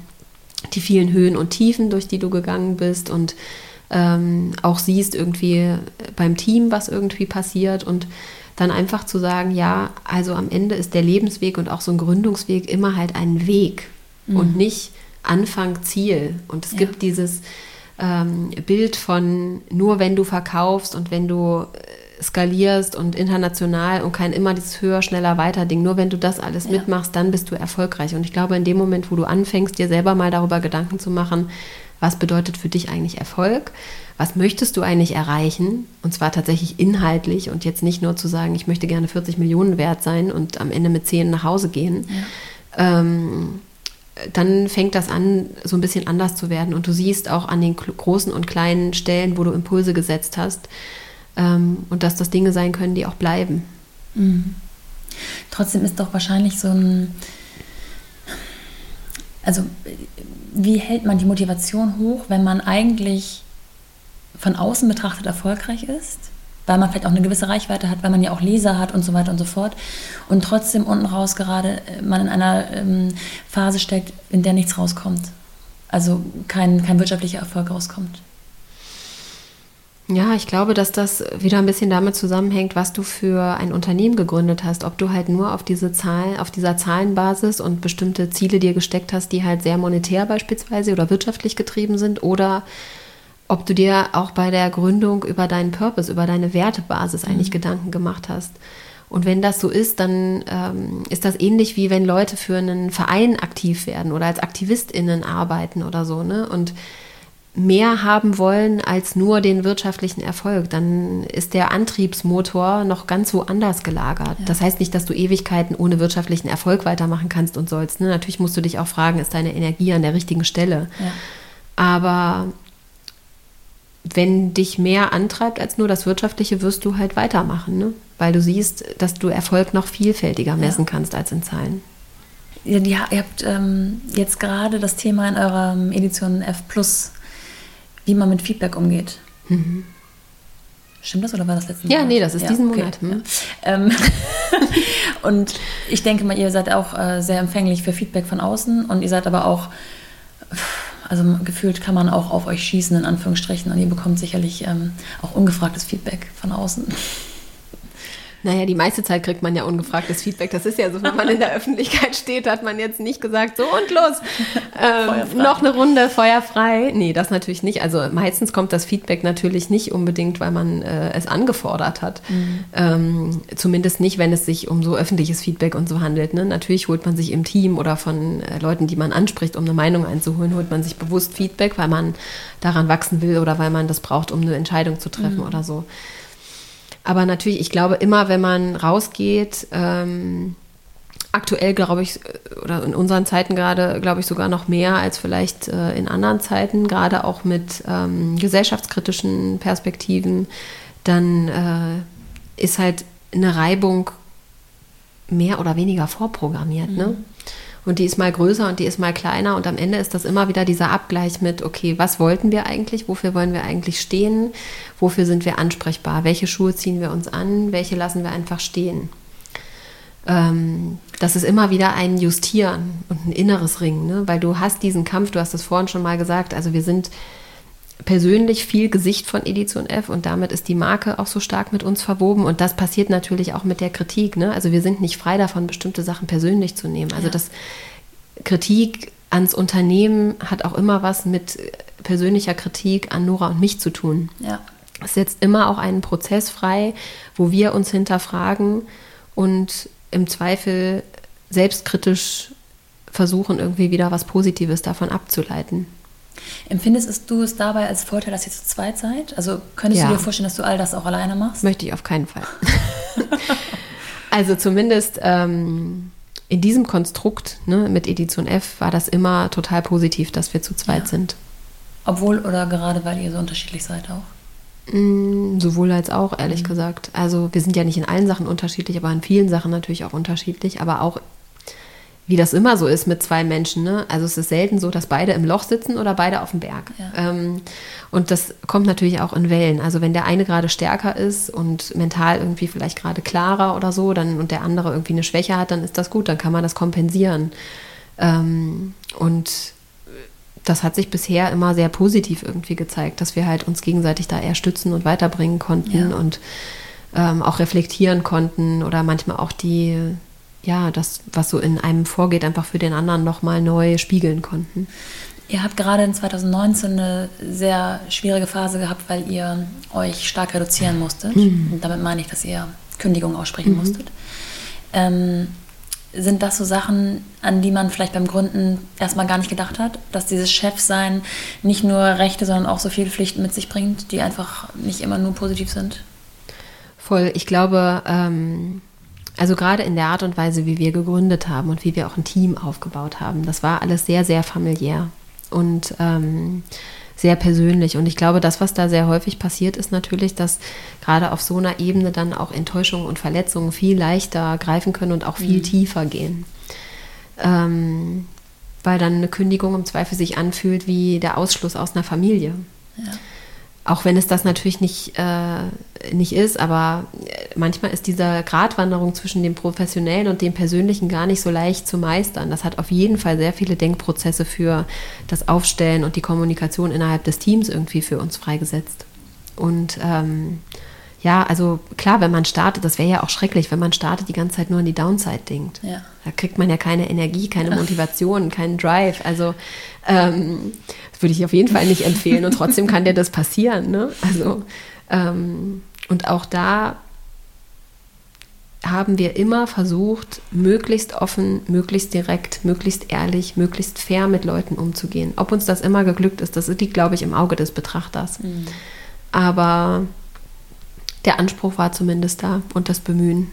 die vielen Höhen und Tiefen, durch die du gegangen bist und ähm, auch siehst irgendwie beim Team, was irgendwie passiert und dann einfach zu sagen, ja, also am Ende ist der Lebensweg und auch so ein Gründungsweg immer halt ein Weg mhm. und nicht Anfang, Ziel. Und es ja. gibt dieses ähm, Bild von nur wenn du verkaufst und wenn du äh, skalierst und international und kein immer dieses höher, schneller, weiter Ding. Nur wenn du das alles ja. mitmachst, dann bist du erfolgreich. Und ich glaube, in dem Moment, wo du anfängst, dir selber mal darüber Gedanken zu machen, was bedeutet für dich eigentlich Erfolg? Was möchtest du eigentlich erreichen? Und zwar tatsächlich inhaltlich und jetzt nicht nur zu sagen, ich möchte gerne 40 Millionen wert sein und am Ende mit 10 nach Hause gehen. Ja. Ähm, dann fängt das an, so ein bisschen anders zu werden. Und du siehst auch an den großen und kleinen Stellen, wo du Impulse gesetzt hast, ähm, und dass das Dinge sein können, die auch bleiben. Mhm. Trotzdem ist doch wahrscheinlich so ein, also wie hält man die Motivation hoch, wenn man eigentlich von außen betrachtet erfolgreich ist? Weil man vielleicht auch eine gewisse Reichweite hat, weil man ja auch Leser hat und so weiter und so fort. Und trotzdem unten raus gerade äh, man in einer ähm, Phase steckt, in der nichts rauskommt. Also kein, kein wirtschaftlicher Erfolg rauskommt. Ja, ich glaube, dass das wieder ein bisschen damit zusammenhängt, was du für ein Unternehmen gegründet hast. Ob du halt nur auf diese Zahlen, auf dieser Zahlenbasis und bestimmte Ziele dir gesteckt hast, die halt sehr monetär beispielsweise oder wirtschaftlich getrieben sind, oder ob du dir auch bei der Gründung über deinen Purpose, über deine Wertebasis eigentlich mhm. Gedanken gemacht hast. Und wenn das so ist, dann ähm, ist das ähnlich wie wenn Leute für einen Verein aktiv werden oder als AktivistInnen arbeiten oder so, ne? Und mehr haben wollen als nur den wirtschaftlichen Erfolg, dann ist der Antriebsmotor noch ganz woanders gelagert. Ja. Das heißt nicht, dass du Ewigkeiten ohne wirtschaftlichen Erfolg weitermachen kannst und sollst. Ne? Natürlich musst du dich auch fragen, ist deine Energie an der richtigen Stelle? Ja. Aber wenn dich mehr antreibt als nur das Wirtschaftliche, wirst du halt weitermachen, ne? weil du siehst, dass du Erfolg noch vielfältiger messen ja. kannst als in Zahlen. Ja, ihr habt ähm, jetzt gerade das Thema in eurer Edition F Plus, wie man mit Feedback umgeht. Mhm. Stimmt das oder war das letzte Jahr? Ja, nee, das ist ja, diesen okay. Monat. Hm. Ähm, [LAUGHS] und ich denke mal, ihr seid auch äh, sehr empfänglich für Feedback von außen und ihr seid aber auch also gefühlt kann man auch auf euch schießen, in Anführungsstrichen, und ihr bekommt sicherlich ähm, auch ungefragtes Feedback von außen. Naja, die meiste Zeit kriegt man ja ungefragtes Feedback. Das ist ja so, wenn man in der Öffentlichkeit steht, hat man jetzt nicht gesagt, so und los, [LAUGHS] ähm, noch eine Runde, feuerfrei. Nee, das natürlich nicht. Also meistens kommt das Feedback natürlich nicht unbedingt, weil man äh, es angefordert hat. Mhm. Ähm, zumindest nicht, wenn es sich um so öffentliches Feedback und so handelt. Ne? Natürlich holt man sich im Team oder von äh, Leuten, die man anspricht, um eine Meinung einzuholen, holt man sich bewusst Feedback, weil man daran wachsen will oder weil man das braucht, um eine Entscheidung zu treffen mhm. oder so. Aber natürlich, ich glaube, immer wenn man rausgeht, ähm, aktuell glaube ich, oder in unseren Zeiten gerade, glaube ich, sogar noch mehr als vielleicht äh, in anderen Zeiten, gerade auch mit ähm, gesellschaftskritischen Perspektiven, dann äh, ist halt eine Reibung mehr oder weniger vorprogrammiert. Ne? Mhm. Ne? Und die ist mal größer und die ist mal kleiner. Und am Ende ist das immer wieder dieser Abgleich mit, okay, was wollten wir eigentlich? Wofür wollen wir eigentlich stehen? Wofür sind wir ansprechbar? Welche Schuhe ziehen wir uns an? Welche lassen wir einfach stehen? Ähm, das ist immer wieder ein Justieren und ein inneres Ringen, ne? weil du hast diesen Kampf, du hast es vorhin schon mal gesagt, also wir sind persönlich viel Gesicht von Edition F und damit ist die Marke auch so stark mit uns verwoben und das passiert natürlich auch mit der Kritik. Ne? Also wir sind nicht frei davon, bestimmte Sachen persönlich zu nehmen. Also ja. das Kritik ans Unternehmen hat auch immer was mit persönlicher Kritik an Nora und mich zu tun. Ja. Es setzt immer auch einen Prozess frei, wo wir uns hinterfragen und im Zweifel selbstkritisch versuchen, irgendwie wieder was Positives davon abzuleiten. Empfindest du es dabei als Vorteil, dass ihr zu zweit seid? Also könntest ja. du dir vorstellen, dass du all das auch alleine machst? Möchte ich auf keinen Fall. [LAUGHS] also zumindest ähm, in diesem Konstrukt ne, mit Edition F war das immer total positiv, dass wir zu zweit ja. sind. Obwohl oder gerade weil ihr so unterschiedlich seid auch? Mm, sowohl als auch, ehrlich mhm. gesagt. Also wir sind ja nicht in allen Sachen unterschiedlich, aber in vielen Sachen natürlich auch unterschiedlich. Aber auch wie das immer so ist mit zwei Menschen. Ne? Also es ist selten so, dass beide im Loch sitzen oder beide auf dem Berg. Ja. Ähm, und das kommt natürlich auch in Wellen. Also wenn der eine gerade stärker ist und mental irgendwie vielleicht gerade klarer oder so, dann und der andere irgendwie eine Schwäche hat, dann ist das gut, dann kann man das kompensieren. Ähm, und das hat sich bisher immer sehr positiv irgendwie gezeigt, dass wir halt uns gegenseitig da eher stützen und weiterbringen konnten ja. und ähm, auch reflektieren konnten oder manchmal auch die ja, das, was so in einem vorgeht, einfach für den anderen nochmal neu spiegeln konnten. Ihr habt gerade in 2019 eine sehr schwierige Phase gehabt, weil ihr euch stark reduzieren musstet. Mhm. Und damit meine ich, dass ihr Kündigungen aussprechen mhm. musstet. Ähm, sind das so Sachen, an die man vielleicht beim Gründen erstmal gar nicht gedacht hat? Dass dieses Chefsein nicht nur Rechte, sondern auch so viele Pflichten mit sich bringt, die einfach nicht immer nur positiv sind? Voll. Ich glaube, ähm, also gerade in der Art und Weise, wie wir gegründet haben und wie wir auch ein Team aufgebaut haben, das war alles sehr, sehr familiär und ähm, sehr persönlich. Und ich glaube, das, was da sehr häufig passiert, ist natürlich, dass gerade auf so einer Ebene dann auch Enttäuschungen und Verletzungen viel leichter greifen können und auch viel mhm. tiefer gehen. Ähm, weil dann eine Kündigung im Zweifel sich anfühlt wie der Ausschluss aus einer Familie. Ja. Auch wenn es das natürlich nicht, äh, nicht ist, aber manchmal ist diese Gratwanderung zwischen dem Professionellen und dem Persönlichen gar nicht so leicht zu meistern. Das hat auf jeden Fall sehr viele Denkprozesse für das Aufstellen und die Kommunikation innerhalb des Teams irgendwie für uns freigesetzt. Und ähm, ja, also klar, wenn man startet, das wäre ja auch schrecklich, wenn man startet, die ganze Zeit nur an die Downside denkt. Ja. Da kriegt man ja keine Energie, keine Motivation, keinen Drive. Also ähm, das würde ich auf jeden Fall nicht empfehlen und trotzdem kann dir das passieren. Ne? Also, ähm, und auch da haben wir immer versucht, möglichst offen, möglichst direkt, möglichst ehrlich, möglichst fair mit Leuten umzugehen. Ob uns das immer geglückt ist, das liegt, glaube ich, im Auge des Betrachters. Mhm. Aber der Anspruch war zumindest da und das Bemühen.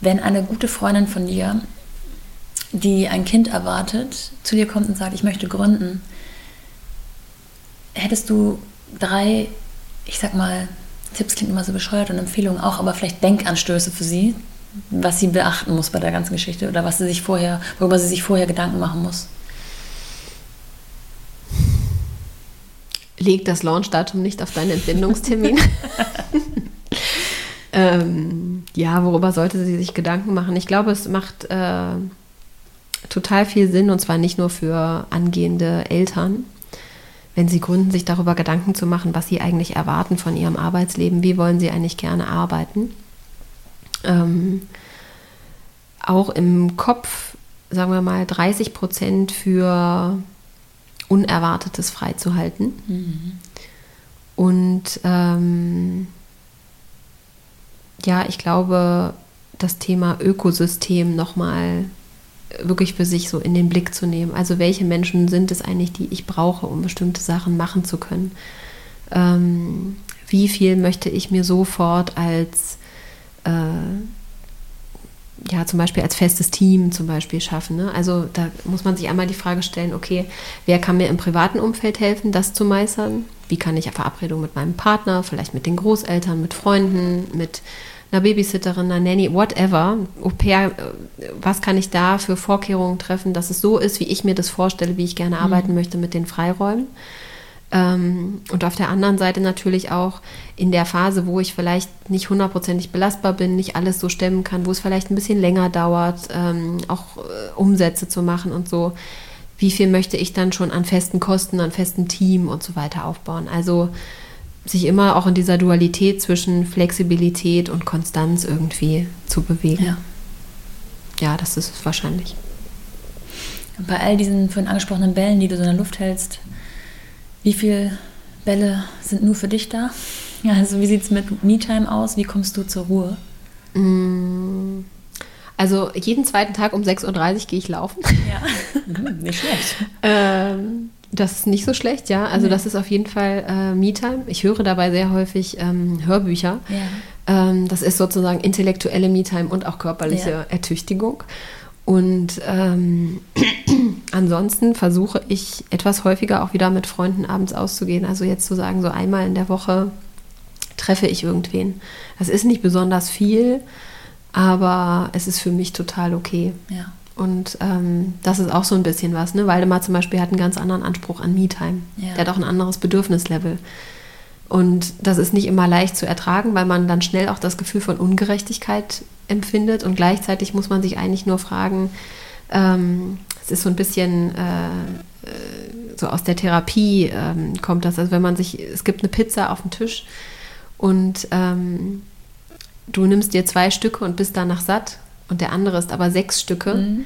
Wenn eine gute Freundin von dir, die ein Kind erwartet, zu dir kommt und sagt, ich möchte gründen, hättest du drei, ich sag mal, Tipps klingt immer so bescheuert und Empfehlungen auch, aber vielleicht Denkanstöße für sie, was sie beachten muss bei der ganzen Geschichte oder was sie sich vorher, worüber sie sich vorher Gedanken machen muss. Leg das Launchdatum nicht auf deinen Entbindungstermin. [LAUGHS] ähm, ja, worüber sollte sie sich Gedanken machen? Ich glaube, es macht äh, total viel Sinn und zwar nicht nur für angehende Eltern, wenn sie gründen, sich darüber Gedanken zu machen, was sie eigentlich erwarten von ihrem Arbeitsleben, wie wollen sie eigentlich gerne arbeiten. Ähm, auch im Kopf, sagen wir mal, 30 Prozent für Unerwartetes freizuhalten. Mhm. Und ähm, ja, ich glaube, das Thema Ökosystem nochmal wirklich für sich so in den Blick zu nehmen. Also welche Menschen sind es eigentlich, die ich brauche, um bestimmte Sachen machen zu können? Ähm, wie viel möchte ich mir sofort als äh, ja, zum Beispiel als festes Team zum Beispiel schaffen. Ne? Also da muss man sich einmal die Frage stellen, okay, wer kann mir im privaten Umfeld helfen, das zu meistern? Wie kann ich Verabredungen mit meinem Partner, vielleicht mit den Großeltern, mit Freunden, mit einer Babysitterin, einer Nanny, whatever, Au pair, äh, was kann ich da für Vorkehrungen treffen, dass es so ist, wie ich mir das vorstelle, wie ich gerne mhm. arbeiten möchte mit den Freiräumen. Ähm, und auf der anderen Seite natürlich auch in der Phase, wo ich vielleicht nicht hundertprozentig belastbar bin, nicht alles so stemmen kann, wo es vielleicht ein bisschen länger dauert, ähm, auch äh, Umsätze zu machen und so. Wie viel möchte ich dann schon an festen Kosten, an festen Team und so weiter aufbauen? Also sich immer auch in dieser Dualität zwischen Flexibilität und Konstanz irgendwie zu bewegen. Ja, ja das ist es wahrscheinlich. Bei all diesen vorhin angesprochenen Bällen, die du so in der Luft hältst, wie viele Bälle sind nur für dich da? Ja, also wie sieht es mit Me-Time aus? Wie kommst du zur Ruhe? Mm, also jeden zweiten Tag um 6.30 Uhr gehe ich laufen. Ja, [LAUGHS] hm, nicht schlecht. ähm, das ist nicht so schlecht, ja. Also nee. das ist auf jeden Fall äh, Me-Time. Ich höre dabei sehr häufig ähm, Hörbücher. Ja. Ähm, das ist sozusagen intellektuelle Me-Time und auch körperliche ja. Ertüchtigung. Und ähm, [CLEARS THROAT] ansonsten versuche ich etwas häufiger auch wieder mit Freunden abends auszugehen. Also jetzt zu sagen, so einmal in der Woche treffe ich irgendwen. Das ist nicht besonders viel, aber es ist für mich total okay. Ja. Und ähm, das ist auch so ein bisschen was. Ne? Waldemar zum Beispiel hat einen ganz anderen Anspruch an Me-Time. Ja. Der hat auch ein anderes Bedürfnislevel. Und das ist nicht immer leicht zu ertragen, weil man dann schnell auch das Gefühl von Ungerechtigkeit empfindet. Und gleichzeitig muss man sich eigentlich nur fragen, ähm, es ist so ein bisschen äh, so aus der Therapie ähm, kommt das. Also wenn man sich, es gibt eine Pizza auf dem Tisch und ähm, du nimmst dir zwei Stücke und bist danach satt und der andere ist aber sechs Stücke. Mhm.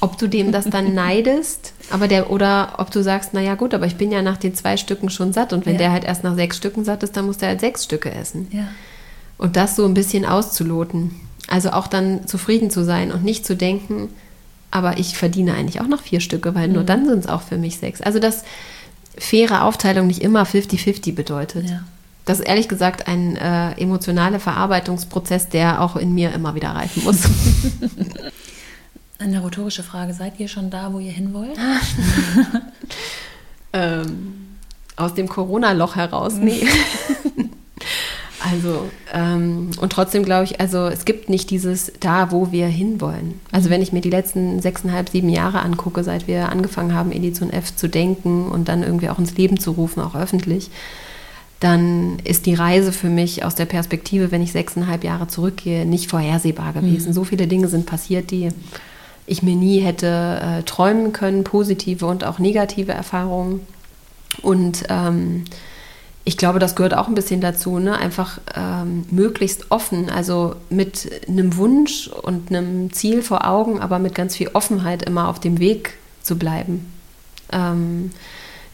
Ob du dem das dann [LAUGHS] neidest, aber der, oder ob du sagst, naja gut, aber ich bin ja nach den zwei Stücken schon satt und wenn ja. der halt erst nach sechs Stücken satt ist, dann muss der halt sechs Stücke essen. Ja. Und das so ein bisschen auszuloten. Also auch dann zufrieden zu sein und nicht zu denken, aber ich verdiene eigentlich auch noch vier Stücke, weil mhm. nur dann sind es auch für mich sechs. Also dass faire Aufteilung nicht immer 50-50 bedeutet. Ja. Das ist ehrlich gesagt ein äh, emotionaler Verarbeitungsprozess, der auch in mir immer wieder reifen muss. [LAUGHS] Eine rhetorische Frage. Seid ihr schon da, wo ihr hin wollt? [LAUGHS] ähm, aus dem Corona-Loch heraus? Nee. [LAUGHS] also, ähm, und trotzdem glaube ich, also es gibt nicht dieses da, wo wir hinwollen. Also wenn ich mir die letzten sechseinhalb, sieben Jahre angucke, seit wir angefangen haben, Edition F zu denken und dann irgendwie auch ins Leben zu rufen, auch öffentlich, dann ist die Reise für mich aus der Perspektive, wenn ich sechseinhalb Jahre zurückgehe, nicht vorhersehbar gewesen. Mhm. So viele Dinge sind passiert, die ich mir nie hätte äh, träumen können, positive und auch negative Erfahrungen. Und ähm, ich glaube, das gehört auch ein bisschen dazu, ne? einfach ähm, möglichst offen, also mit einem Wunsch und einem Ziel vor Augen, aber mit ganz viel Offenheit immer auf dem Weg zu bleiben. Ähm,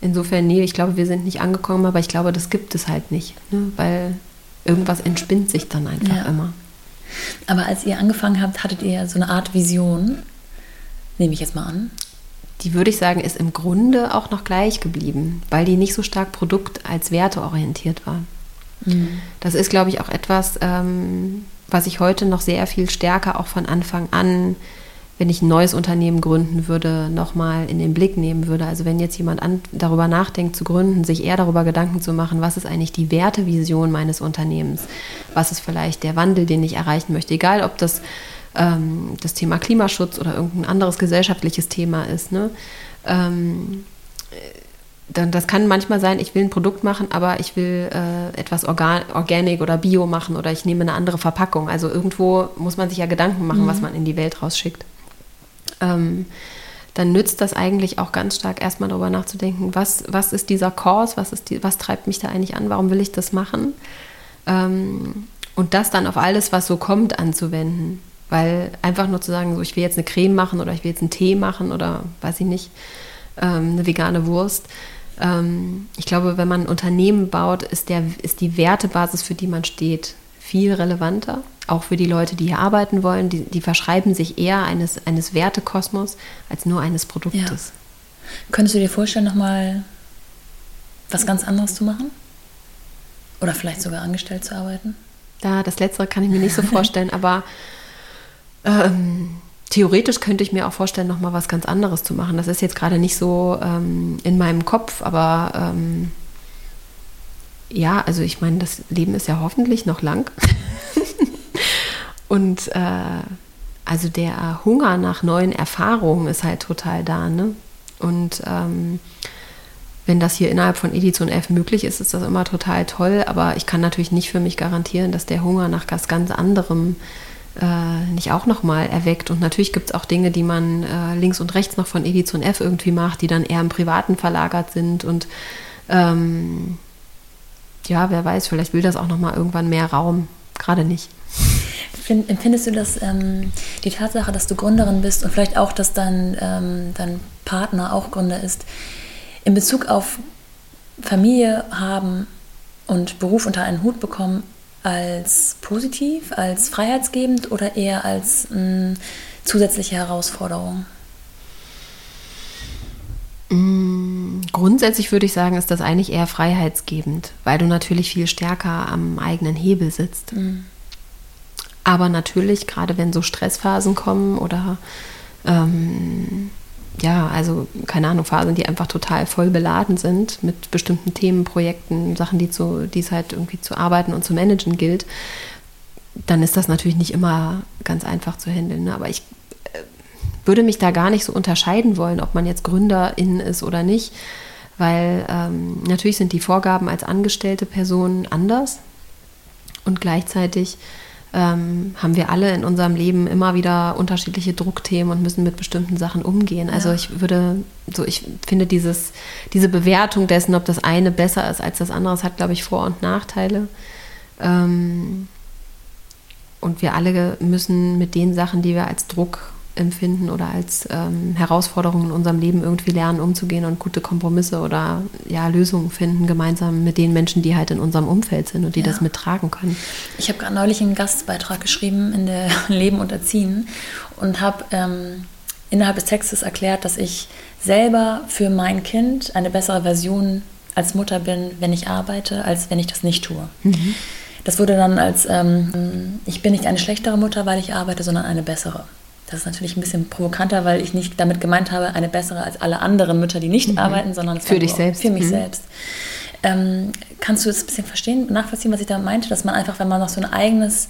Insofern, nee, ich glaube, wir sind nicht angekommen, aber ich glaube, das gibt es halt nicht. Ne? Weil irgendwas entspinnt sich dann einfach ja. immer. Aber als ihr angefangen habt, hattet ihr so eine Art Vision, nehme ich jetzt mal an. Die würde ich sagen, ist im Grunde auch noch gleich geblieben, weil die nicht so stark produkt- als werteorientiert war. Mhm. Das ist, glaube ich, auch etwas, ähm, was ich heute noch sehr viel stärker auch von Anfang an wenn ich ein neues Unternehmen gründen würde, nochmal in den Blick nehmen würde. Also wenn jetzt jemand an, darüber nachdenkt zu gründen, sich eher darüber Gedanken zu machen, was ist eigentlich die Wertevision meines Unternehmens? Was ist vielleicht der Wandel, den ich erreichen möchte? Egal, ob das ähm, das Thema Klimaschutz oder irgendein anderes gesellschaftliches Thema ist. Ne? Ähm, dann, das kann manchmal sein, ich will ein Produkt machen, aber ich will äh, etwas Organ Organic oder Bio machen oder ich nehme eine andere Verpackung. Also irgendwo muss man sich ja Gedanken machen, mhm. was man in die Welt rausschickt ähm, dann nützt das eigentlich auch ganz stark erstmal darüber nachzudenken, was, was ist dieser Kurs, was, ist die, was treibt mich da eigentlich an, warum will ich das machen? Ähm, und das dann auf alles, was so kommt, anzuwenden. Weil einfach nur zu sagen, so ich will jetzt eine Creme machen oder ich will jetzt einen Tee machen oder weiß ich nicht, ähm, eine vegane Wurst. Ähm, ich glaube, wenn man ein Unternehmen baut, ist, der, ist die Wertebasis, für die man steht, viel relevanter auch für die Leute, die hier arbeiten wollen, die, die verschreiben sich eher eines, eines Wertekosmos als nur eines Produktes. Ja. Könntest du dir vorstellen, nochmal was ganz anderes zu machen? Oder vielleicht sogar angestellt zu arbeiten? Ja, das Letztere kann ich mir nicht so vorstellen, [LAUGHS] aber ähm, theoretisch könnte ich mir auch vorstellen, nochmal was ganz anderes zu machen. Das ist jetzt gerade nicht so ähm, in meinem Kopf, aber ähm, ja, also ich meine, das Leben ist ja hoffentlich noch lang. [LAUGHS] Und äh, also der Hunger nach neuen Erfahrungen ist halt total da. Ne? Und ähm, wenn das hier innerhalb von Edition F möglich ist, ist das immer total toll. Aber ich kann natürlich nicht für mich garantieren, dass der Hunger nach was ganz anderem äh, nicht auch nochmal erweckt. Und natürlich gibt es auch Dinge, die man äh, links und rechts noch von Edition F irgendwie macht, die dann eher im Privaten verlagert sind. Und ähm, ja, wer weiß, vielleicht will das auch nochmal irgendwann mehr Raum. Gerade nicht. Find, empfindest du das, ähm, die Tatsache, dass du Gründerin bist und vielleicht auch, dass dein, ähm, dein Partner auch Gründer ist, in Bezug auf Familie haben und Beruf unter einen Hut bekommen, als positiv, als freiheitsgebend oder eher als mh, mm, zusätzliche Herausforderung? Mm, grundsätzlich würde ich sagen, ist das eigentlich eher freiheitsgebend, weil du natürlich viel stärker am eigenen Hebel sitzt. Mhm. Aber natürlich, gerade wenn so Stressphasen kommen oder ähm, ja, also keine Ahnung, Phasen, die einfach total voll beladen sind mit bestimmten Themen, Projekten, Sachen, die, zu, die es halt irgendwie zu arbeiten und zu managen gilt, dann ist das natürlich nicht immer ganz einfach zu handeln. Ne? Aber ich äh, würde mich da gar nicht so unterscheiden wollen, ob man jetzt Gründerin ist oder nicht, weil ähm, natürlich sind die Vorgaben als angestellte Person anders und gleichzeitig ähm, haben wir alle in unserem Leben immer wieder unterschiedliche Druckthemen und müssen mit bestimmten Sachen umgehen. Also ja. ich würde, so ich finde dieses, diese Bewertung dessen, ob das eine besser ist als das andere, das hat, glaube ich, Vor- und Nachteile. Ähm, und wir alle müssen mit den Sachen, die wir als Druck empfinden oder als ähm, Herausforderungen in unserem Leben irgendwie lernen, umzugehen und gute Kompromisse oder ja, Lösungen finden, gemeinsam mit den Menschen, die halt in unserem Umfeld sind und die ja. das mittragen können. Ich habe gerade neulich einen Gastbeitrag geschrieben in der [LAUGHS] Leben und Erziehen und habe ähm, innerhalb des Textes erklärt, dass ich selber für mein Kind eine bessere Version als Mutter bin, wenn ich arbeite, als wenn ich das nicht tue. Mhm. Das wurde dann als, ähm, ich bin nicht eine schlechtere Mutter, weil ich arbeite, sondern eine bessere. Das ist natürlich ein bisschen provokanter, weil ich nicht damit gemeint habe, eine bessere als alle anderen Mütter, die nicht mhm. arbeiten, sondern für dich selbst. Für mich mhm. selbst. Ähm, kannst du das ein bisschen verstehen, nachvollziehen, was ich da meinte, dass man einfach, wenn man noch so ein eigenes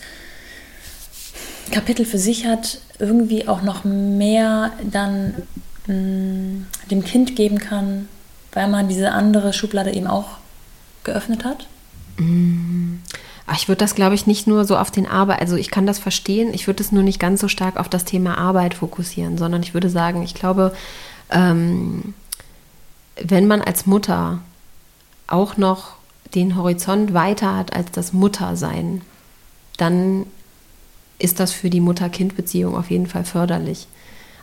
Kapitel für sich hat, irgendwie auch noch mehr dann mh, mm, dem Kind geben kann, weil man diese andere Schublade eben auch geöffnet hat? Mhm. Ich würde das, glaube ich, nicht nur so auf den Arbeit, also ich kann das verstehen, ich würde es nur nicht ganz so stark auf das Thema Arbeit fokussieren, sondern ich würde sagen, ich glaube, ähm, wenn man als Mutter auch noch den Horizont weiter hat als das Muttersein, dann ist das für die Mutter-Kind-Beziehung auf jeden Fall förderlich.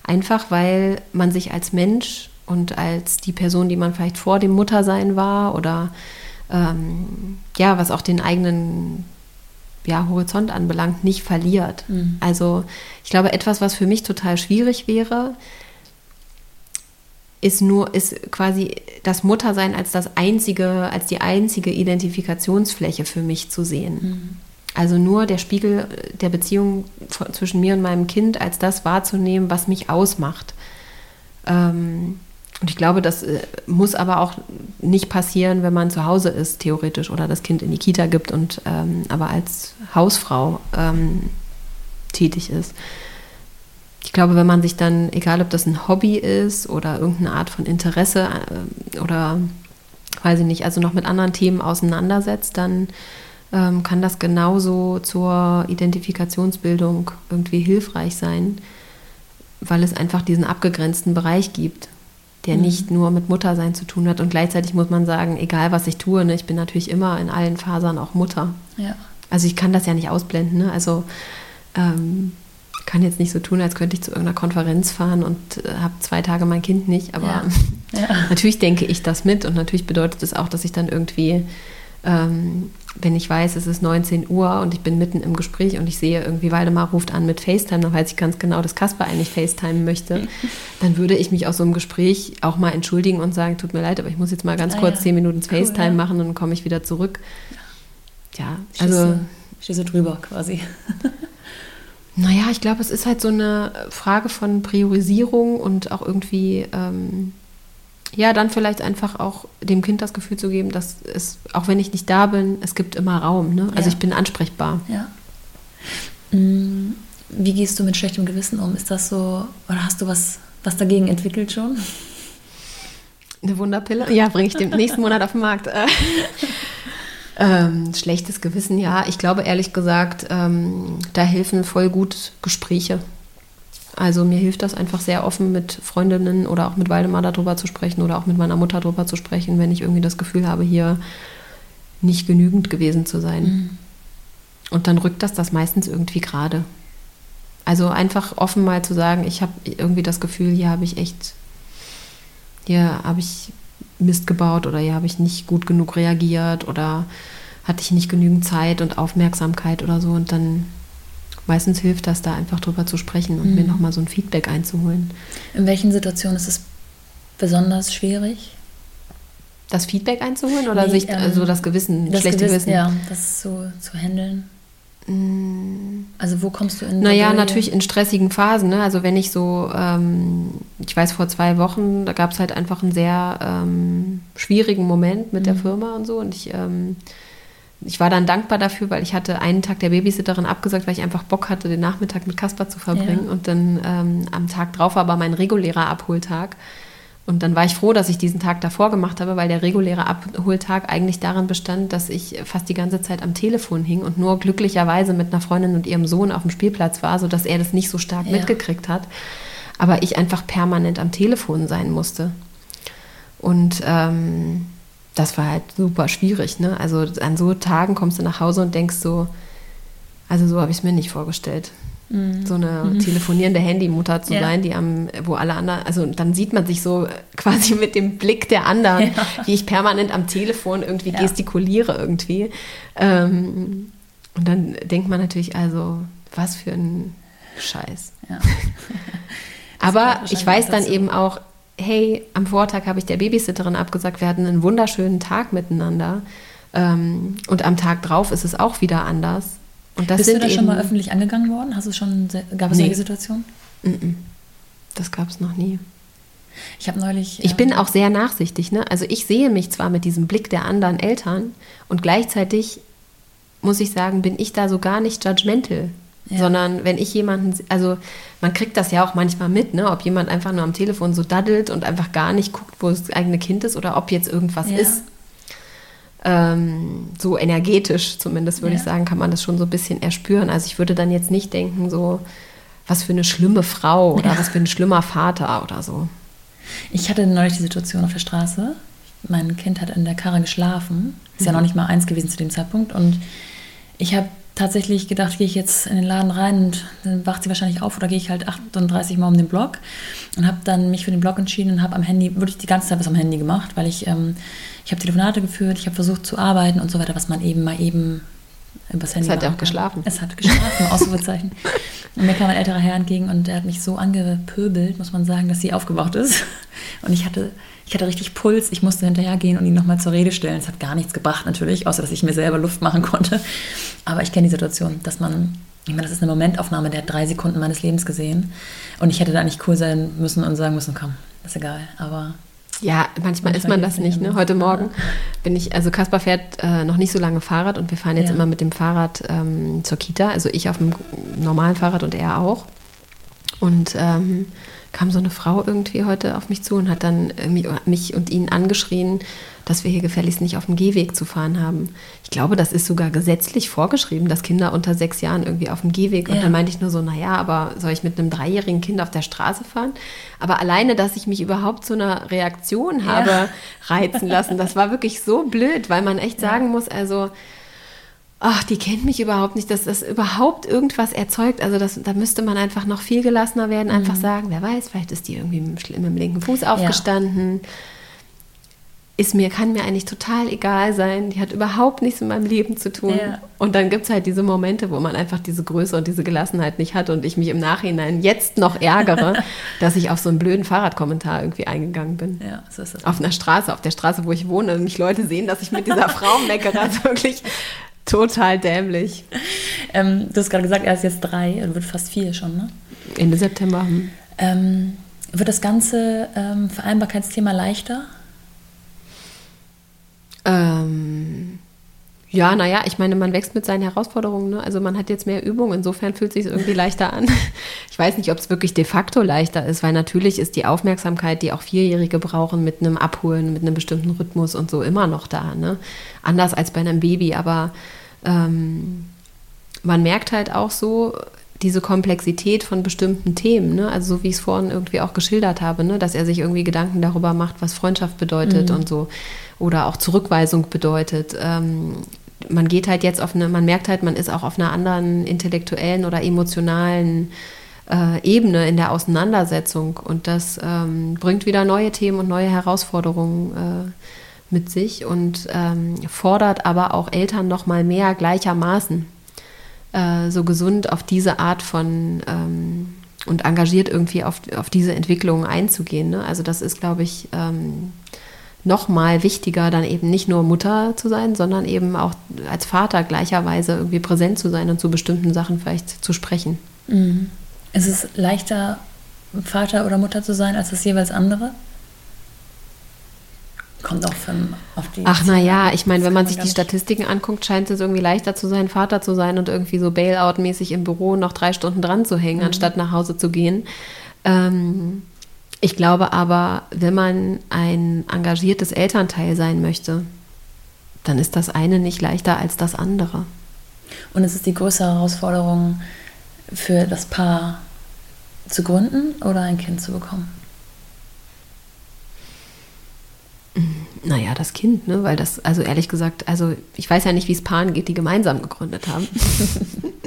Einfach weil man sich als Mensch und als die Person, die man vielleicht vor dem Muttersein war oder ähm, ja, was auch den eigenen ja, Horizont anbelangt, nicht verliert. Mhm. Also ich glaube, etwas, was für mich total schwierig wäre, ist nur, ist quasi das Muttersein als das einzige, als die einzige Identifikationsfläche für mich zu sehen. Mhm. Also nur der Spiegel der Beziehung zwischen mir und meinem Kind als das wahrzunehmen, was mich ausmacht. Ähm, und ich glaube, das äh, muss aber auch nicht passieren, wenn man zu Hause ist, theoretisch, oder das Kind in die Kita gibt und ähm, aber als Hausfrau ähm, tätig ist. Ich glaube, wenn man sich dann, egal ob das ein Hobby ist oder irgendeine Art von Interesse äh, oder weiß ich nicht, also noch mit anderen Themen auseinandersetzt, dann ähm, kann das genauso zur Identifikationsbildung irgendwie hilfreich sein, weil es einfach diesen abgegrenzten Bereich gibt, der Mhm. nicht nur mit Muttersein zu tun hat. Und gleichzeitig muss man sagen, egal was ich tue, ne, ich bin natürlich immer in allen Fasern auch Mutter. Ja. Also ich kann das ja nicht ausblenden. Ne? Also ähm, kann jetzt nicht so tun, als könnte ich zu irgendeiner Konferenz fahren und äh, habe zwei Tage mein Kind nicht. Aber Ja. [LAUGHS] Ja. natürlich denke ich das mit und natürlich bedeutet es auch, dass ich dann irgendwie, ähm, wenn ich weiß, es ist 19 Uhr und ich bin mitten im Gespräch und ich sehe irgendwie, Waldemar ruft an mit FaceTime, dann weiß ich ganz genau, dass Kasper eigentlich FaceTime möchte, [LAUGHS] dann würde ich mich aus so einem Gespräch auch mal entschuldigen und sagen, tut mir leid, aber ich muss jetzt mal ganz Ah, kurz ja. 10 Minuten Cool, FaceTime ja. machen und dann komme ich wieder zurück. Ja, also... stehst du drüber quasi. [LAUGHS] Naja, ich glaube, es ist halt so eine Frage von Priorisierung und auch irgendwie, ähm, ja, dann vielleicht einfach auch dem Kind das Gefühl zu geben, dass es, auch wenn ich nicht da bin, es gibt immer Raum. Ne? Also Ja. ich bin ansprechbar. Ja. Mm, Wie gehst du mit schlechtem Gewissen um? Ist das so, oder hast du was, was dagegen entwickelt schon? Eine Wunderpille? Ja, bringe ich den nächsten Monat auf den Markt. Äh, [LAUGHS] ähm, schlechtes Gewissen, ja. Ich glaube ehrlich gesagt, ähm, da helfen voll gut Gespräche. Also mir hilft das einfach sehr offen mit Freundinnen oder auch mit Waldemar darüber zu sprechen oder auch mit meiner Mutter darüber zu sprechen, wenn ich irgendwie das Gefühl habe, hier nicht genügend gewesen zu sein. Mhm. Und dann rückt das das meistens irgendwie gerade. Also einfach offen mal zu sagen, ich habe irgendwie das Gefühl, hier habe ich echt, hier habe ich Mist gebaut oder hier habe ich nicht gut genug reagiert oder hatte ich nicht genügend Zeit und Aufmerksamkeit oder so. Und dann meistens hilft das, da einfach drüber zu sprechen und Mhm. mir nochmal so ein Feedback einzuholen. In welchen Situationen ist es besonders schwierig? Das Feedback einzuholen oder Nee, sich, ähm, also das Gewissen, Das schlechte Gewissen, Gewissen? Ja, das so zu handeln. Mm. Also wo kommst du in Naja, natürlich in stressigen Phasen. Ne? Also wenn ich so, ähm, ich weiß, vor zwei Wochen, da gab es halt einfach einen sehr ähm, schwierigen Moment mit der Mhm. Firma und so. Und ich, ähm, ich war dann dankbar dafür, weil ich hatte einen Tag der Babysitterin abgesagt, weil ich einfach Bock hatte, den Nachmittag mit Kasper zu verbringen. Ja. Und dann ähm, am Tag drauf war aber mein regulärer Abholtag. Und dann war ich froh, dass ich diesen Tag davor gemacht habe, weil der reguläre Abholtag eigentlich darin bestand, dass ich fast die ganze Zeit am Telefon hing und nur glücklicherweise mit einer Freundin und ihrem Sohn auf dem Spielplatz war, sodass er das nicht so stark Ja. mitgekriegt hat. Aber ich einfach permanent am Telefon sein musste. Und ähm, das war halt super schwierig. Ne? Also an so Tagen kommst du nach Hause und denkst so, also so habe ich es mir nicht vorgestellt Mhm. so eine telefonierende Handymutter zu Ja. sein, die am, wo alle anderen, also dann sieht man sich so quasi mit dem Blick der anderen, Ja. wie ich permanent am Telefon irgendwie Ja. gestikuliere irgendwie. Ähm, und dann denkt man natürlich, also, was für ein Scheiß. [LAUGHS] Aber ich weiß dann eben auch, hey, am Vortag habe ich der Babysitterin abgesagt, wir hatten einen wunderschönen Tag miteinander. Ähm, und am Tag drauf ist es auch wieder anders. Und das Bist sind du da schon mal öffentlich angegangen worden? Hast du schon, gab es Nee. solche Situationen? Das gab es noch nie. Ich habe neulich. Ich ähm, bin auch sehr nachsichtig. Ne? Also ich sehe mich zwar mit diesem Blick der anderen Eltern und gleichzeitig muss ich sagen, bin ich da so gar nicht judgmental. Ja. Sondern wenn ich jemanden, also man kriegt das ja auch manchmal mit, ne? ob jemand einfach nur am Telefon so daddelt und einfach gar nicht guckt, wo das eigene Kind ist oder ob jetzt irgendwas Ja. ist. Ähm, so energetisch zumindest würde Ja. ich sagen, kann man das schon so ein bisschen erspüren. Also ich würde dann jetzt nicht denken, so was für eine schlimme Frau oder was für ein schlimmer Vater oder so. Ich hatte neulich die Situation auf der Straße. Mein Kind hat in der Karre geschlafen. Ist ja noch nicht mal eins gewesen zu dem Zeitpunkt. Und ich habe tatsächlich gedacht, gehe ich jetzt in den Laden rein und dann wacht sie wahrscheinlich auf oder gehe ich halt 38 Mal um den Block und habe dann mich für den Block entschieden und habe am Handy wirklich die ganze Zeit was am Handy gemacht, weil ich ähm, ich habe Telefonate geführt, ich habe versucht zu arbeiten und so weiter, was man eben mal eben übers Handy Es hat ja auch geschlafen. Es hat geschlafen, [LAUGHS] Ausrufezeichen. Und mir kam ein älterer Herr entgegen und der hat mich so angepöbelt, muss man sagen, dass sie aufgewacht ist. Und ich hatte, ich hatte richtig Puls. Ich musste hinterhergehen und ihn nochmal zur Rede stellen. Es hat gar nichts gebracht natürlich, außer dass ich mir selber Luft machen konnte. Aber ich kenne die Situation, dass man, ich meine, das ist eine Momentaufnahme, der hat drei Sekunden meines Lebens gesehen. Und ich hätte da nicht cool sein müssen und sagen müssen, komm, ist egal. Aber Ja, manchmal ist man das Manchmal nicht. Ne? Heute Morgen bin ich, also Kaspar fährt äh, noch nicht so lange Fahrrad und wir fahren jetzt Ja. immer mit dem Fahrrad ähm, zur Kita. Also ich auf dem normalen Fahrrad und er auch. Und ähm, kam so eine Frau irgendwie heute auf mich zu und hat dann mi- mich und ihn angeschrien, dass wir hier gefälligst nicht auf dem Gehweg zu fahren haben. Ich glaube, das ist sogar gesetzlich vorgeschrieben, dass Kinder unter sechs Jahren irgendwie auf dem Gehweg. Und Ja. dann meinte ich nur so, naja, aber soll ich mit einem dreijährigen Kind auf der Straße fahren? Aber alleine, dass ich mich überhaupt zu einer Reaktion habe reizen lassen, das war wirklich so blöd, weil man echt sagen muss, also ach, die kennt mich überhaupt nicht, dass das überhaupt irgendwas erzeugt. Also das, da müsste man einfach noch viel gelassener werden, einfach sagen, wer weiß, vielleicht ist die irgendwie mit dem, mit dem linken Fuß aufgestanden. Ist mir, kann mir eigentlich total egal sein. Die hat überhaupt nichts mit meinem Leben zu tun. Ja. Und dann gibt es halt diese Momente, wo man einfach diese Größe und diese Gelassenheit nicht hat und ich mich im Nachhinein jetzt noch ärgere, [LAUGHS] dass ich auf so einen blöden Fahrradkommentar irgendwie eingegangen bin. ja, so ist das. Auf einer Straße, auf der Straße, wo ich wohne, und mich Leute sehen, dass ich mit dieser Frau meckere. Also wirklich total dämlich. Ähm, du hast gerade gesagt, er ist jetzt drei, er wird fast vier schon, ne? Ende September. hm. Ähm, wird das ganze ähm, Vereinbarkeitsthema leichter? Ähm, ja, naja, ich meine, man wächst mit seinen Herausforderungen. Ne? Also man hat jetzt mehr Übung, insofern fühlt es sich irgendwie leichter an. Ich weiß nicht, ob es wirklich de facto leichter ist, weil natürlich ist die Aufmerksamkeit, die auch Vierjährige brauchen, mit einem Abholen, mit einem bestimmten Rhythmus und so immer noch da. Ne? Anders als bei einem Baby, aber ähm, man merkt halt auch so diese Komplexität von bestimmten Themen, ne? also so wie ich es vorhin irgendwie auch geschildert habe, ne? dass er sich irgendwie Gedanken darüber macht, was Freundschaft bedeutet und so oder auch Zurückweisung bedeutet. Ähm, man geht halt jetzt auf eine, man merkt halt, man ist auch auf einer anderen intellektuellen oder emotionalen äh, Ebene in der Auseinandersetzung und das ähm, bringt wieder neue Themen und neue Herausforderungen äh, mit sich und ähm, fordert aber auch Eltern noch mal mehr gleichermaßen äh, so gesund auf diese Art von ähm, und engagiert irgendwie auf, auf diese Entwicklung einzugehen. Ne? Also das ist, glaube ich, ähm, noch mal wichtiger, dann eben nicht nur Mutter zu sein, sondern eben auch als Vater gleicherweise irgendwie präsent zu sein und zu bestimmten Sachen vielleicht zu sprechen. Ist es leichter, Vater oder Mutter zu sein, als das jeweils andere? Kommt auch von, auf die. Ach na ja, ich meine, wenn man sich die Statistiken anguckt, scheint es irgendwie leichter zu sein, Vater zu sein und irgendwie so Bailout-mäßig im Büro noch drei Stunden dran zu hängen, anstatt nach Hause zu gehen. Ähm, ich glaube aber, wenn man ein engagiertes Elternteil sein möchte, dann ist das eine nicht leichter als das andere. Und es ist die größere Herausforderung für das Paar zu gründen oder ein Kind zu bekommen. Naja, das Kind, ne? Weil das, also ehrlich gesagt, also ich weiß ja nicht, wie es Paaren geht, die gemeinsam gegründet haben. [LAUGHS]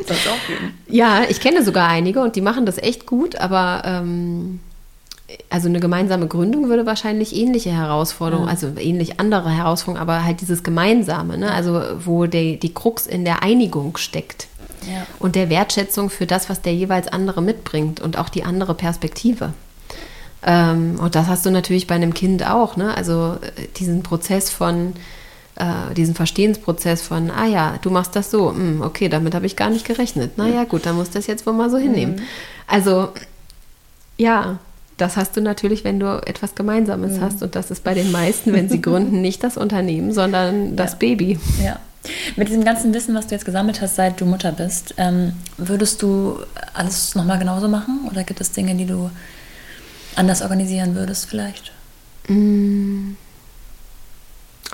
Es auch geben. Ja, ich kenne sogar einige und die machen das echt gut, aber ähm, also eine gemeinsame Gründung würde wahrscheinlich ähnliche Herausforderungen, also ähnlich andere Herausforderungen, aber halt dieses Gemeinsame, ne? also wo die, die Krux in der Einigung steckt Ja. und der Wertschätzung für das, was der jeweils andere mitbringt und auch die andere Perspektive. Ähm, und das hast du natürlich bei einem Kind auch, ne? Also äh, diesen Prozess von, äh, diesen Verstehensprozess von, ah ja, du machst das so, hm, okay, damit habe ich gar nicht gerechnet. Naja, gut, dann muss das jetzt wohl mal so hinnehmen. Also, ja, das hast du natürlich, wenn du etwas Gemeinsames hast. Und das ist bei den meisten, wenn sie gründen, [LAUGHS] nicht das Unternehmen, sondern das Ja. Baby. Ja. Mit diesem ganzen Wissen, was du jetzt gesammelt hast, seit du Mutter bist, ähm, würdest du alles nochmal genauso machen? Oder gibt es Dinge, die du anders organisieren würdest vielleicht?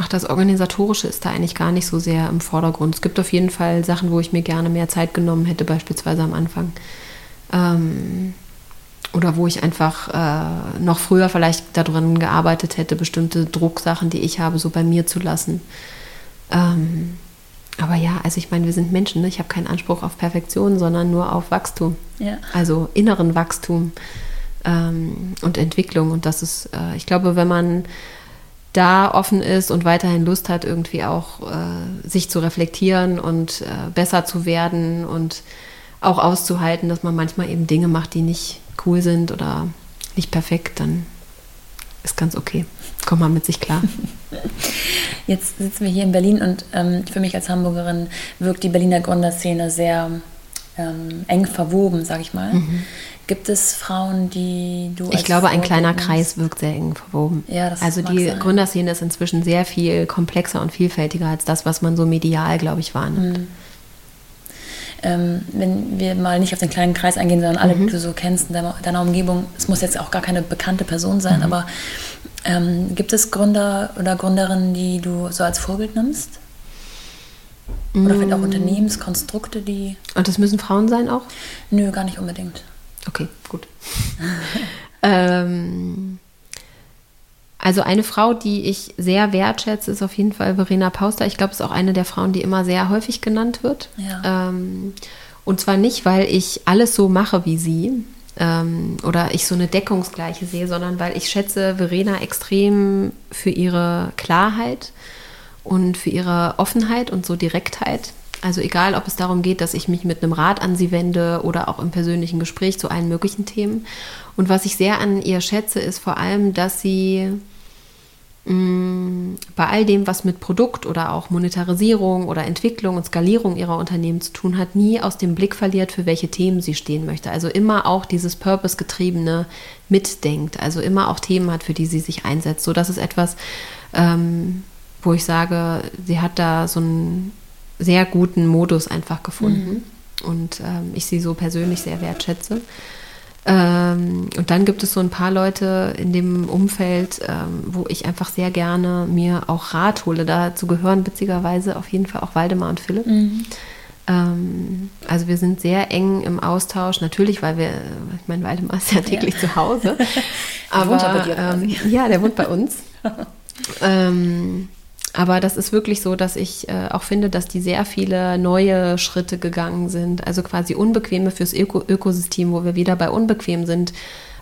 Ach, das Organisatorische ist da eigentlich gar nicht so sehr im Vordergrund. Es gibt auf jeden Fall Sachen, wo ich mir gerne mehr Zeit genommen hätte, beispielsweise am Anfang. Ähm, oder wo ich einfach äh, noch früher vielleicht daran gearbeitet hätte, bestimmte Drucksachen, die ich habe, so bei mir zu lassen. Ähm, aber ja, also ich meine, wir sind Menschen, ne? ich habe keinen Anspruch auf Perfektion, sondern nur auf Wachstum. Ja. Also inneren Wachstum ähm, und Entwicklung. Und das ist, äh, ich glaube, wenn man da offen ist und weiterhin Lust hat, irgendwie auch äh, sich zu reflektieren und äh, besser zu werden und auch auszuhalten, dass man manchmal eben Dinge macht, die nicht cool sind oder nicht perfekt, dann ist ganz okay. Kommt man mit sich klar. Jetzt sitzen wir hier in Berlin und ähm, für mich als Hamburgerin wirkt die Berliner Gründerszene sehr ähm, eng verwoben, sag ich mal. Mhm. Gibt es Frauen, die du. Ich glaube, ein kleiner Kreis wirkt sehr eng verwoben. Ja, das also die sein. Gründerszene ist inzwischen sehr viel komplexer und vielfältiger als das, was man so medial, glaube ich, wahrnimmt. Mhm. Ähm, wenn wir mal nicht auf den kleinen Kreis eingehen, sondern alle, mhm. die du so kennst in deiner, deiner, Umgebung, es muss jetzt auch gar keine bekannte Person sein, mhm. aber ähm, gibt es Gründer oder Gründerinnen, die du so als Vorbild nimmst? Oder vielleicht auch mm. Unternehmenskonstrukte, die. Und das müssen Frauen sein auch? Nö, gar nicht unbedingt. Okay, gut. [LAUGHS] ähm, also eine Frau, die ich sehr wertschätze, ist auf jeden Fall Verena Pauster. Ich glaube, es ist auch eine der Frauen, die immer sehr häufig genannt wird. Ja. Ähm, und zwar nicht, weil ich alles so mache wie sie ähm, oder ich so eine Deckungsgleiche sehe, sondern weil ich schätze Verena extrem für ihre Klarheit und für ihre Offenheit und so Direktheit. Also egal, ob es darum geht, dass ich mich mit einem Rat an sie wende oder auch im persönlichen Gespräch zu allen möglichen Themen. Und was ich sehr an ihr schätze, ist vor allem, dass sie mh, mm, bei all dem, was mit Produkt oder auch Monetarisierung oder Entwicklung und Skalierung ihrer Unternehmen zu tun hat, nie aus dem Blick verliert, für welche Themen sie stehen möchte. Also immer auch dieses Purpose-getriebene mitdenkt. Also immer auch Themen hat, für die sie sich einsetzt. So, das ist etwas, ähm, wo ich sage, sie hat da so einen sehr guten Modus einfach gefunden mhm. und ähm, ich sie so persönlich sehr wertschätze. Ähm, und dann gibt es so ein paar Leute in dem Umfeld, ähm, wo ich einfach sehr gerne mir auch Rat hole. Dazu gehören witzigerweise auf jeden Fall auch Waldemar und Philipp. Mhm. Ähm, also wir sind sehr eng im Austausch, natürlich, weil wir, ich meine, Waldemar ist ja täglich ja. zu Hause. [LAUGHS] aber ähm, ja, der wohnt bei uns. [LAUGHS] ähm, aber das ist wirklich so, dass ich äh, auch finde, dass die sehr viele neue Schritte gegangen sind. Also quasi Unbequeme fürs Öko Ökosystem, wo wir wieder bei unbequem sind,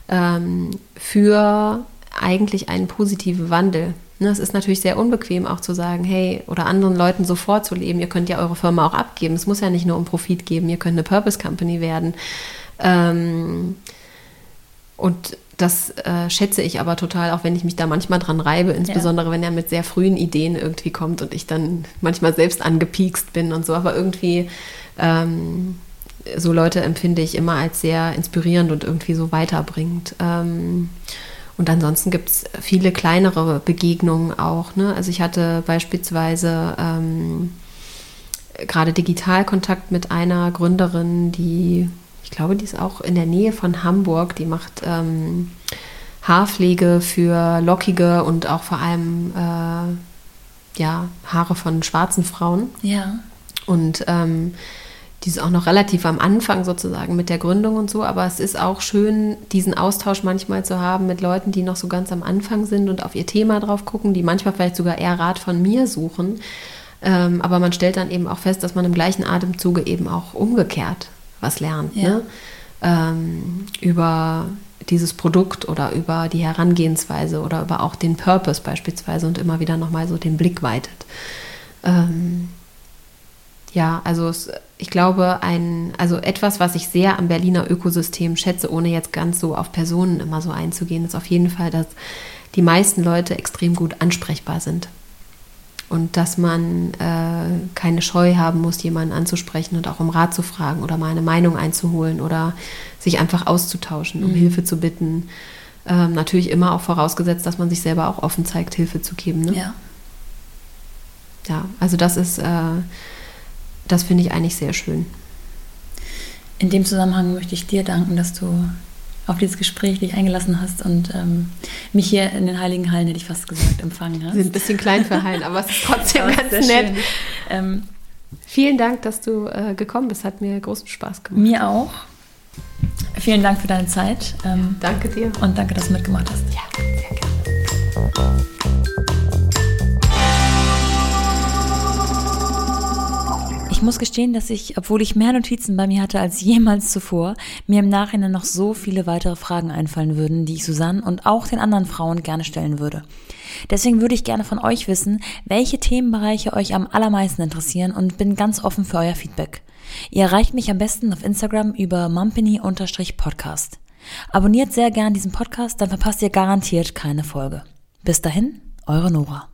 ähm, für eigentlich einen positiven Wandel. Ne, es ist natürlich sehr unbequem auch zu sagen, hey, oder anderen Leuten so vorzuleben, ihr könnt ja eure Firma auch abgeben. Es muss ja nicht nur um Profit geben, ihr könnt eine Purpose Company werden. Ähm, und das äh, schätze ich aber total, auch wenn ich mich da manchmal dran reibe, insbesondere ja. wenn er mit sehr frühen Ideen irgendwie kommt und ich dann manchmal selbst angepiekst bin und so. Aber irgendwie ähm, so Leute empfinde ich immer als sehr inspirierend und irgendwie so weiterbringend. Ähm, und ansonsten gibt es viele kleinere Begegnungen auch. Ne? Also ich hatte beispielsweise ähm, gerade Digitalkontakt mit einer Gründerin, die ich glaube, die ist auch in der Nähe von Hamburg. Die macht ähm, Haarpflege für lockige und auch vor allem äh, ja, Haare von schwarzen Frauen. Ja. Und ähm, die ist auch noch relativ am Anfang sozusagen mit der Gründung und so, aber es ist auch schön, diesen Austausch manchmal zu haben mit Leuten, die noch so ganz am Anfang sind und auf ihr Thema drauf gucken, die manchmal vielleicht sogar eher Rat von mir suchen. Ähm, aber man stellt dann eben auch fest, dass man im gleichen Atemzuge eben auch umgekehrt was lernt. Ja. Ne? Ähm, über dieses Produkt oder über die Herangehensweise oder über auch den Purpose beispielsweise und immer wieder nochmal so den Blick weitet. Ähm, ja, also es, ich glaube, ein, also etwas, was ich sehr am Berliner Ökosystem schätze, ohne jetzt ganz so auf Personen immer so einzugehen, ist auf jeden Fall, dass die meisten Leute extrem gut ansprechbar sind und dass man äh, keine Scheu haben muss, jemanden anzusprechen und auch um Rat zu fragen oder mal eine Meinung einzuholen oder sich einfach auszutauschen, um mhm. Hilfe zu bitten. Ähm, natürlich immer auch vorausgesetzt, dass man sich selber auch offen zeigt, Hilfe zu geben. Ne? Ja. Ja, also das ist, äh, das finde ich eigentlich sehr schön. In dem Zusammenhang möchte ich dir danken, dass du auf dieses Gespräch dich eingelassen hast und ähm, mich hier in den Heiligen Hallen, hätte ich fast gesagt, empfangen hast. Wir sind ein bisschen klein für Hallen, aber es ist [LAUGHS] trotzdem ganz nett. Ähm, Vielen Dank, dass du äh, gekommen bist. Hat mir großen Spaß gemacht. Mir auch. Vielen Dank für deine Zeit. Ähm, danke dir. Und danke, dass du mitgemacht hast. Ja, sehr gerne. Ich muss gestehen, dass ich, obwohl ich mehr Notizen bei mir hatte als jemals zuvor, mir im Nachhinein noch so viele weitere Fragen einfallen würden, die ich Susanne und auch den anderen Frauen gerne stellen würde. Deswegen würde ich gerne von euch wissen, welche Themenbereiche euch am allermeisten interessieren und bin ganz offen für euer Feedback. Ihr erreicht mich am besten auf Instagram über mumpany-podcast. Abonniert sehr gern diesen Podcast, dann verpasst ihr garantiert keine Folge. Bis dahin, eure Nora.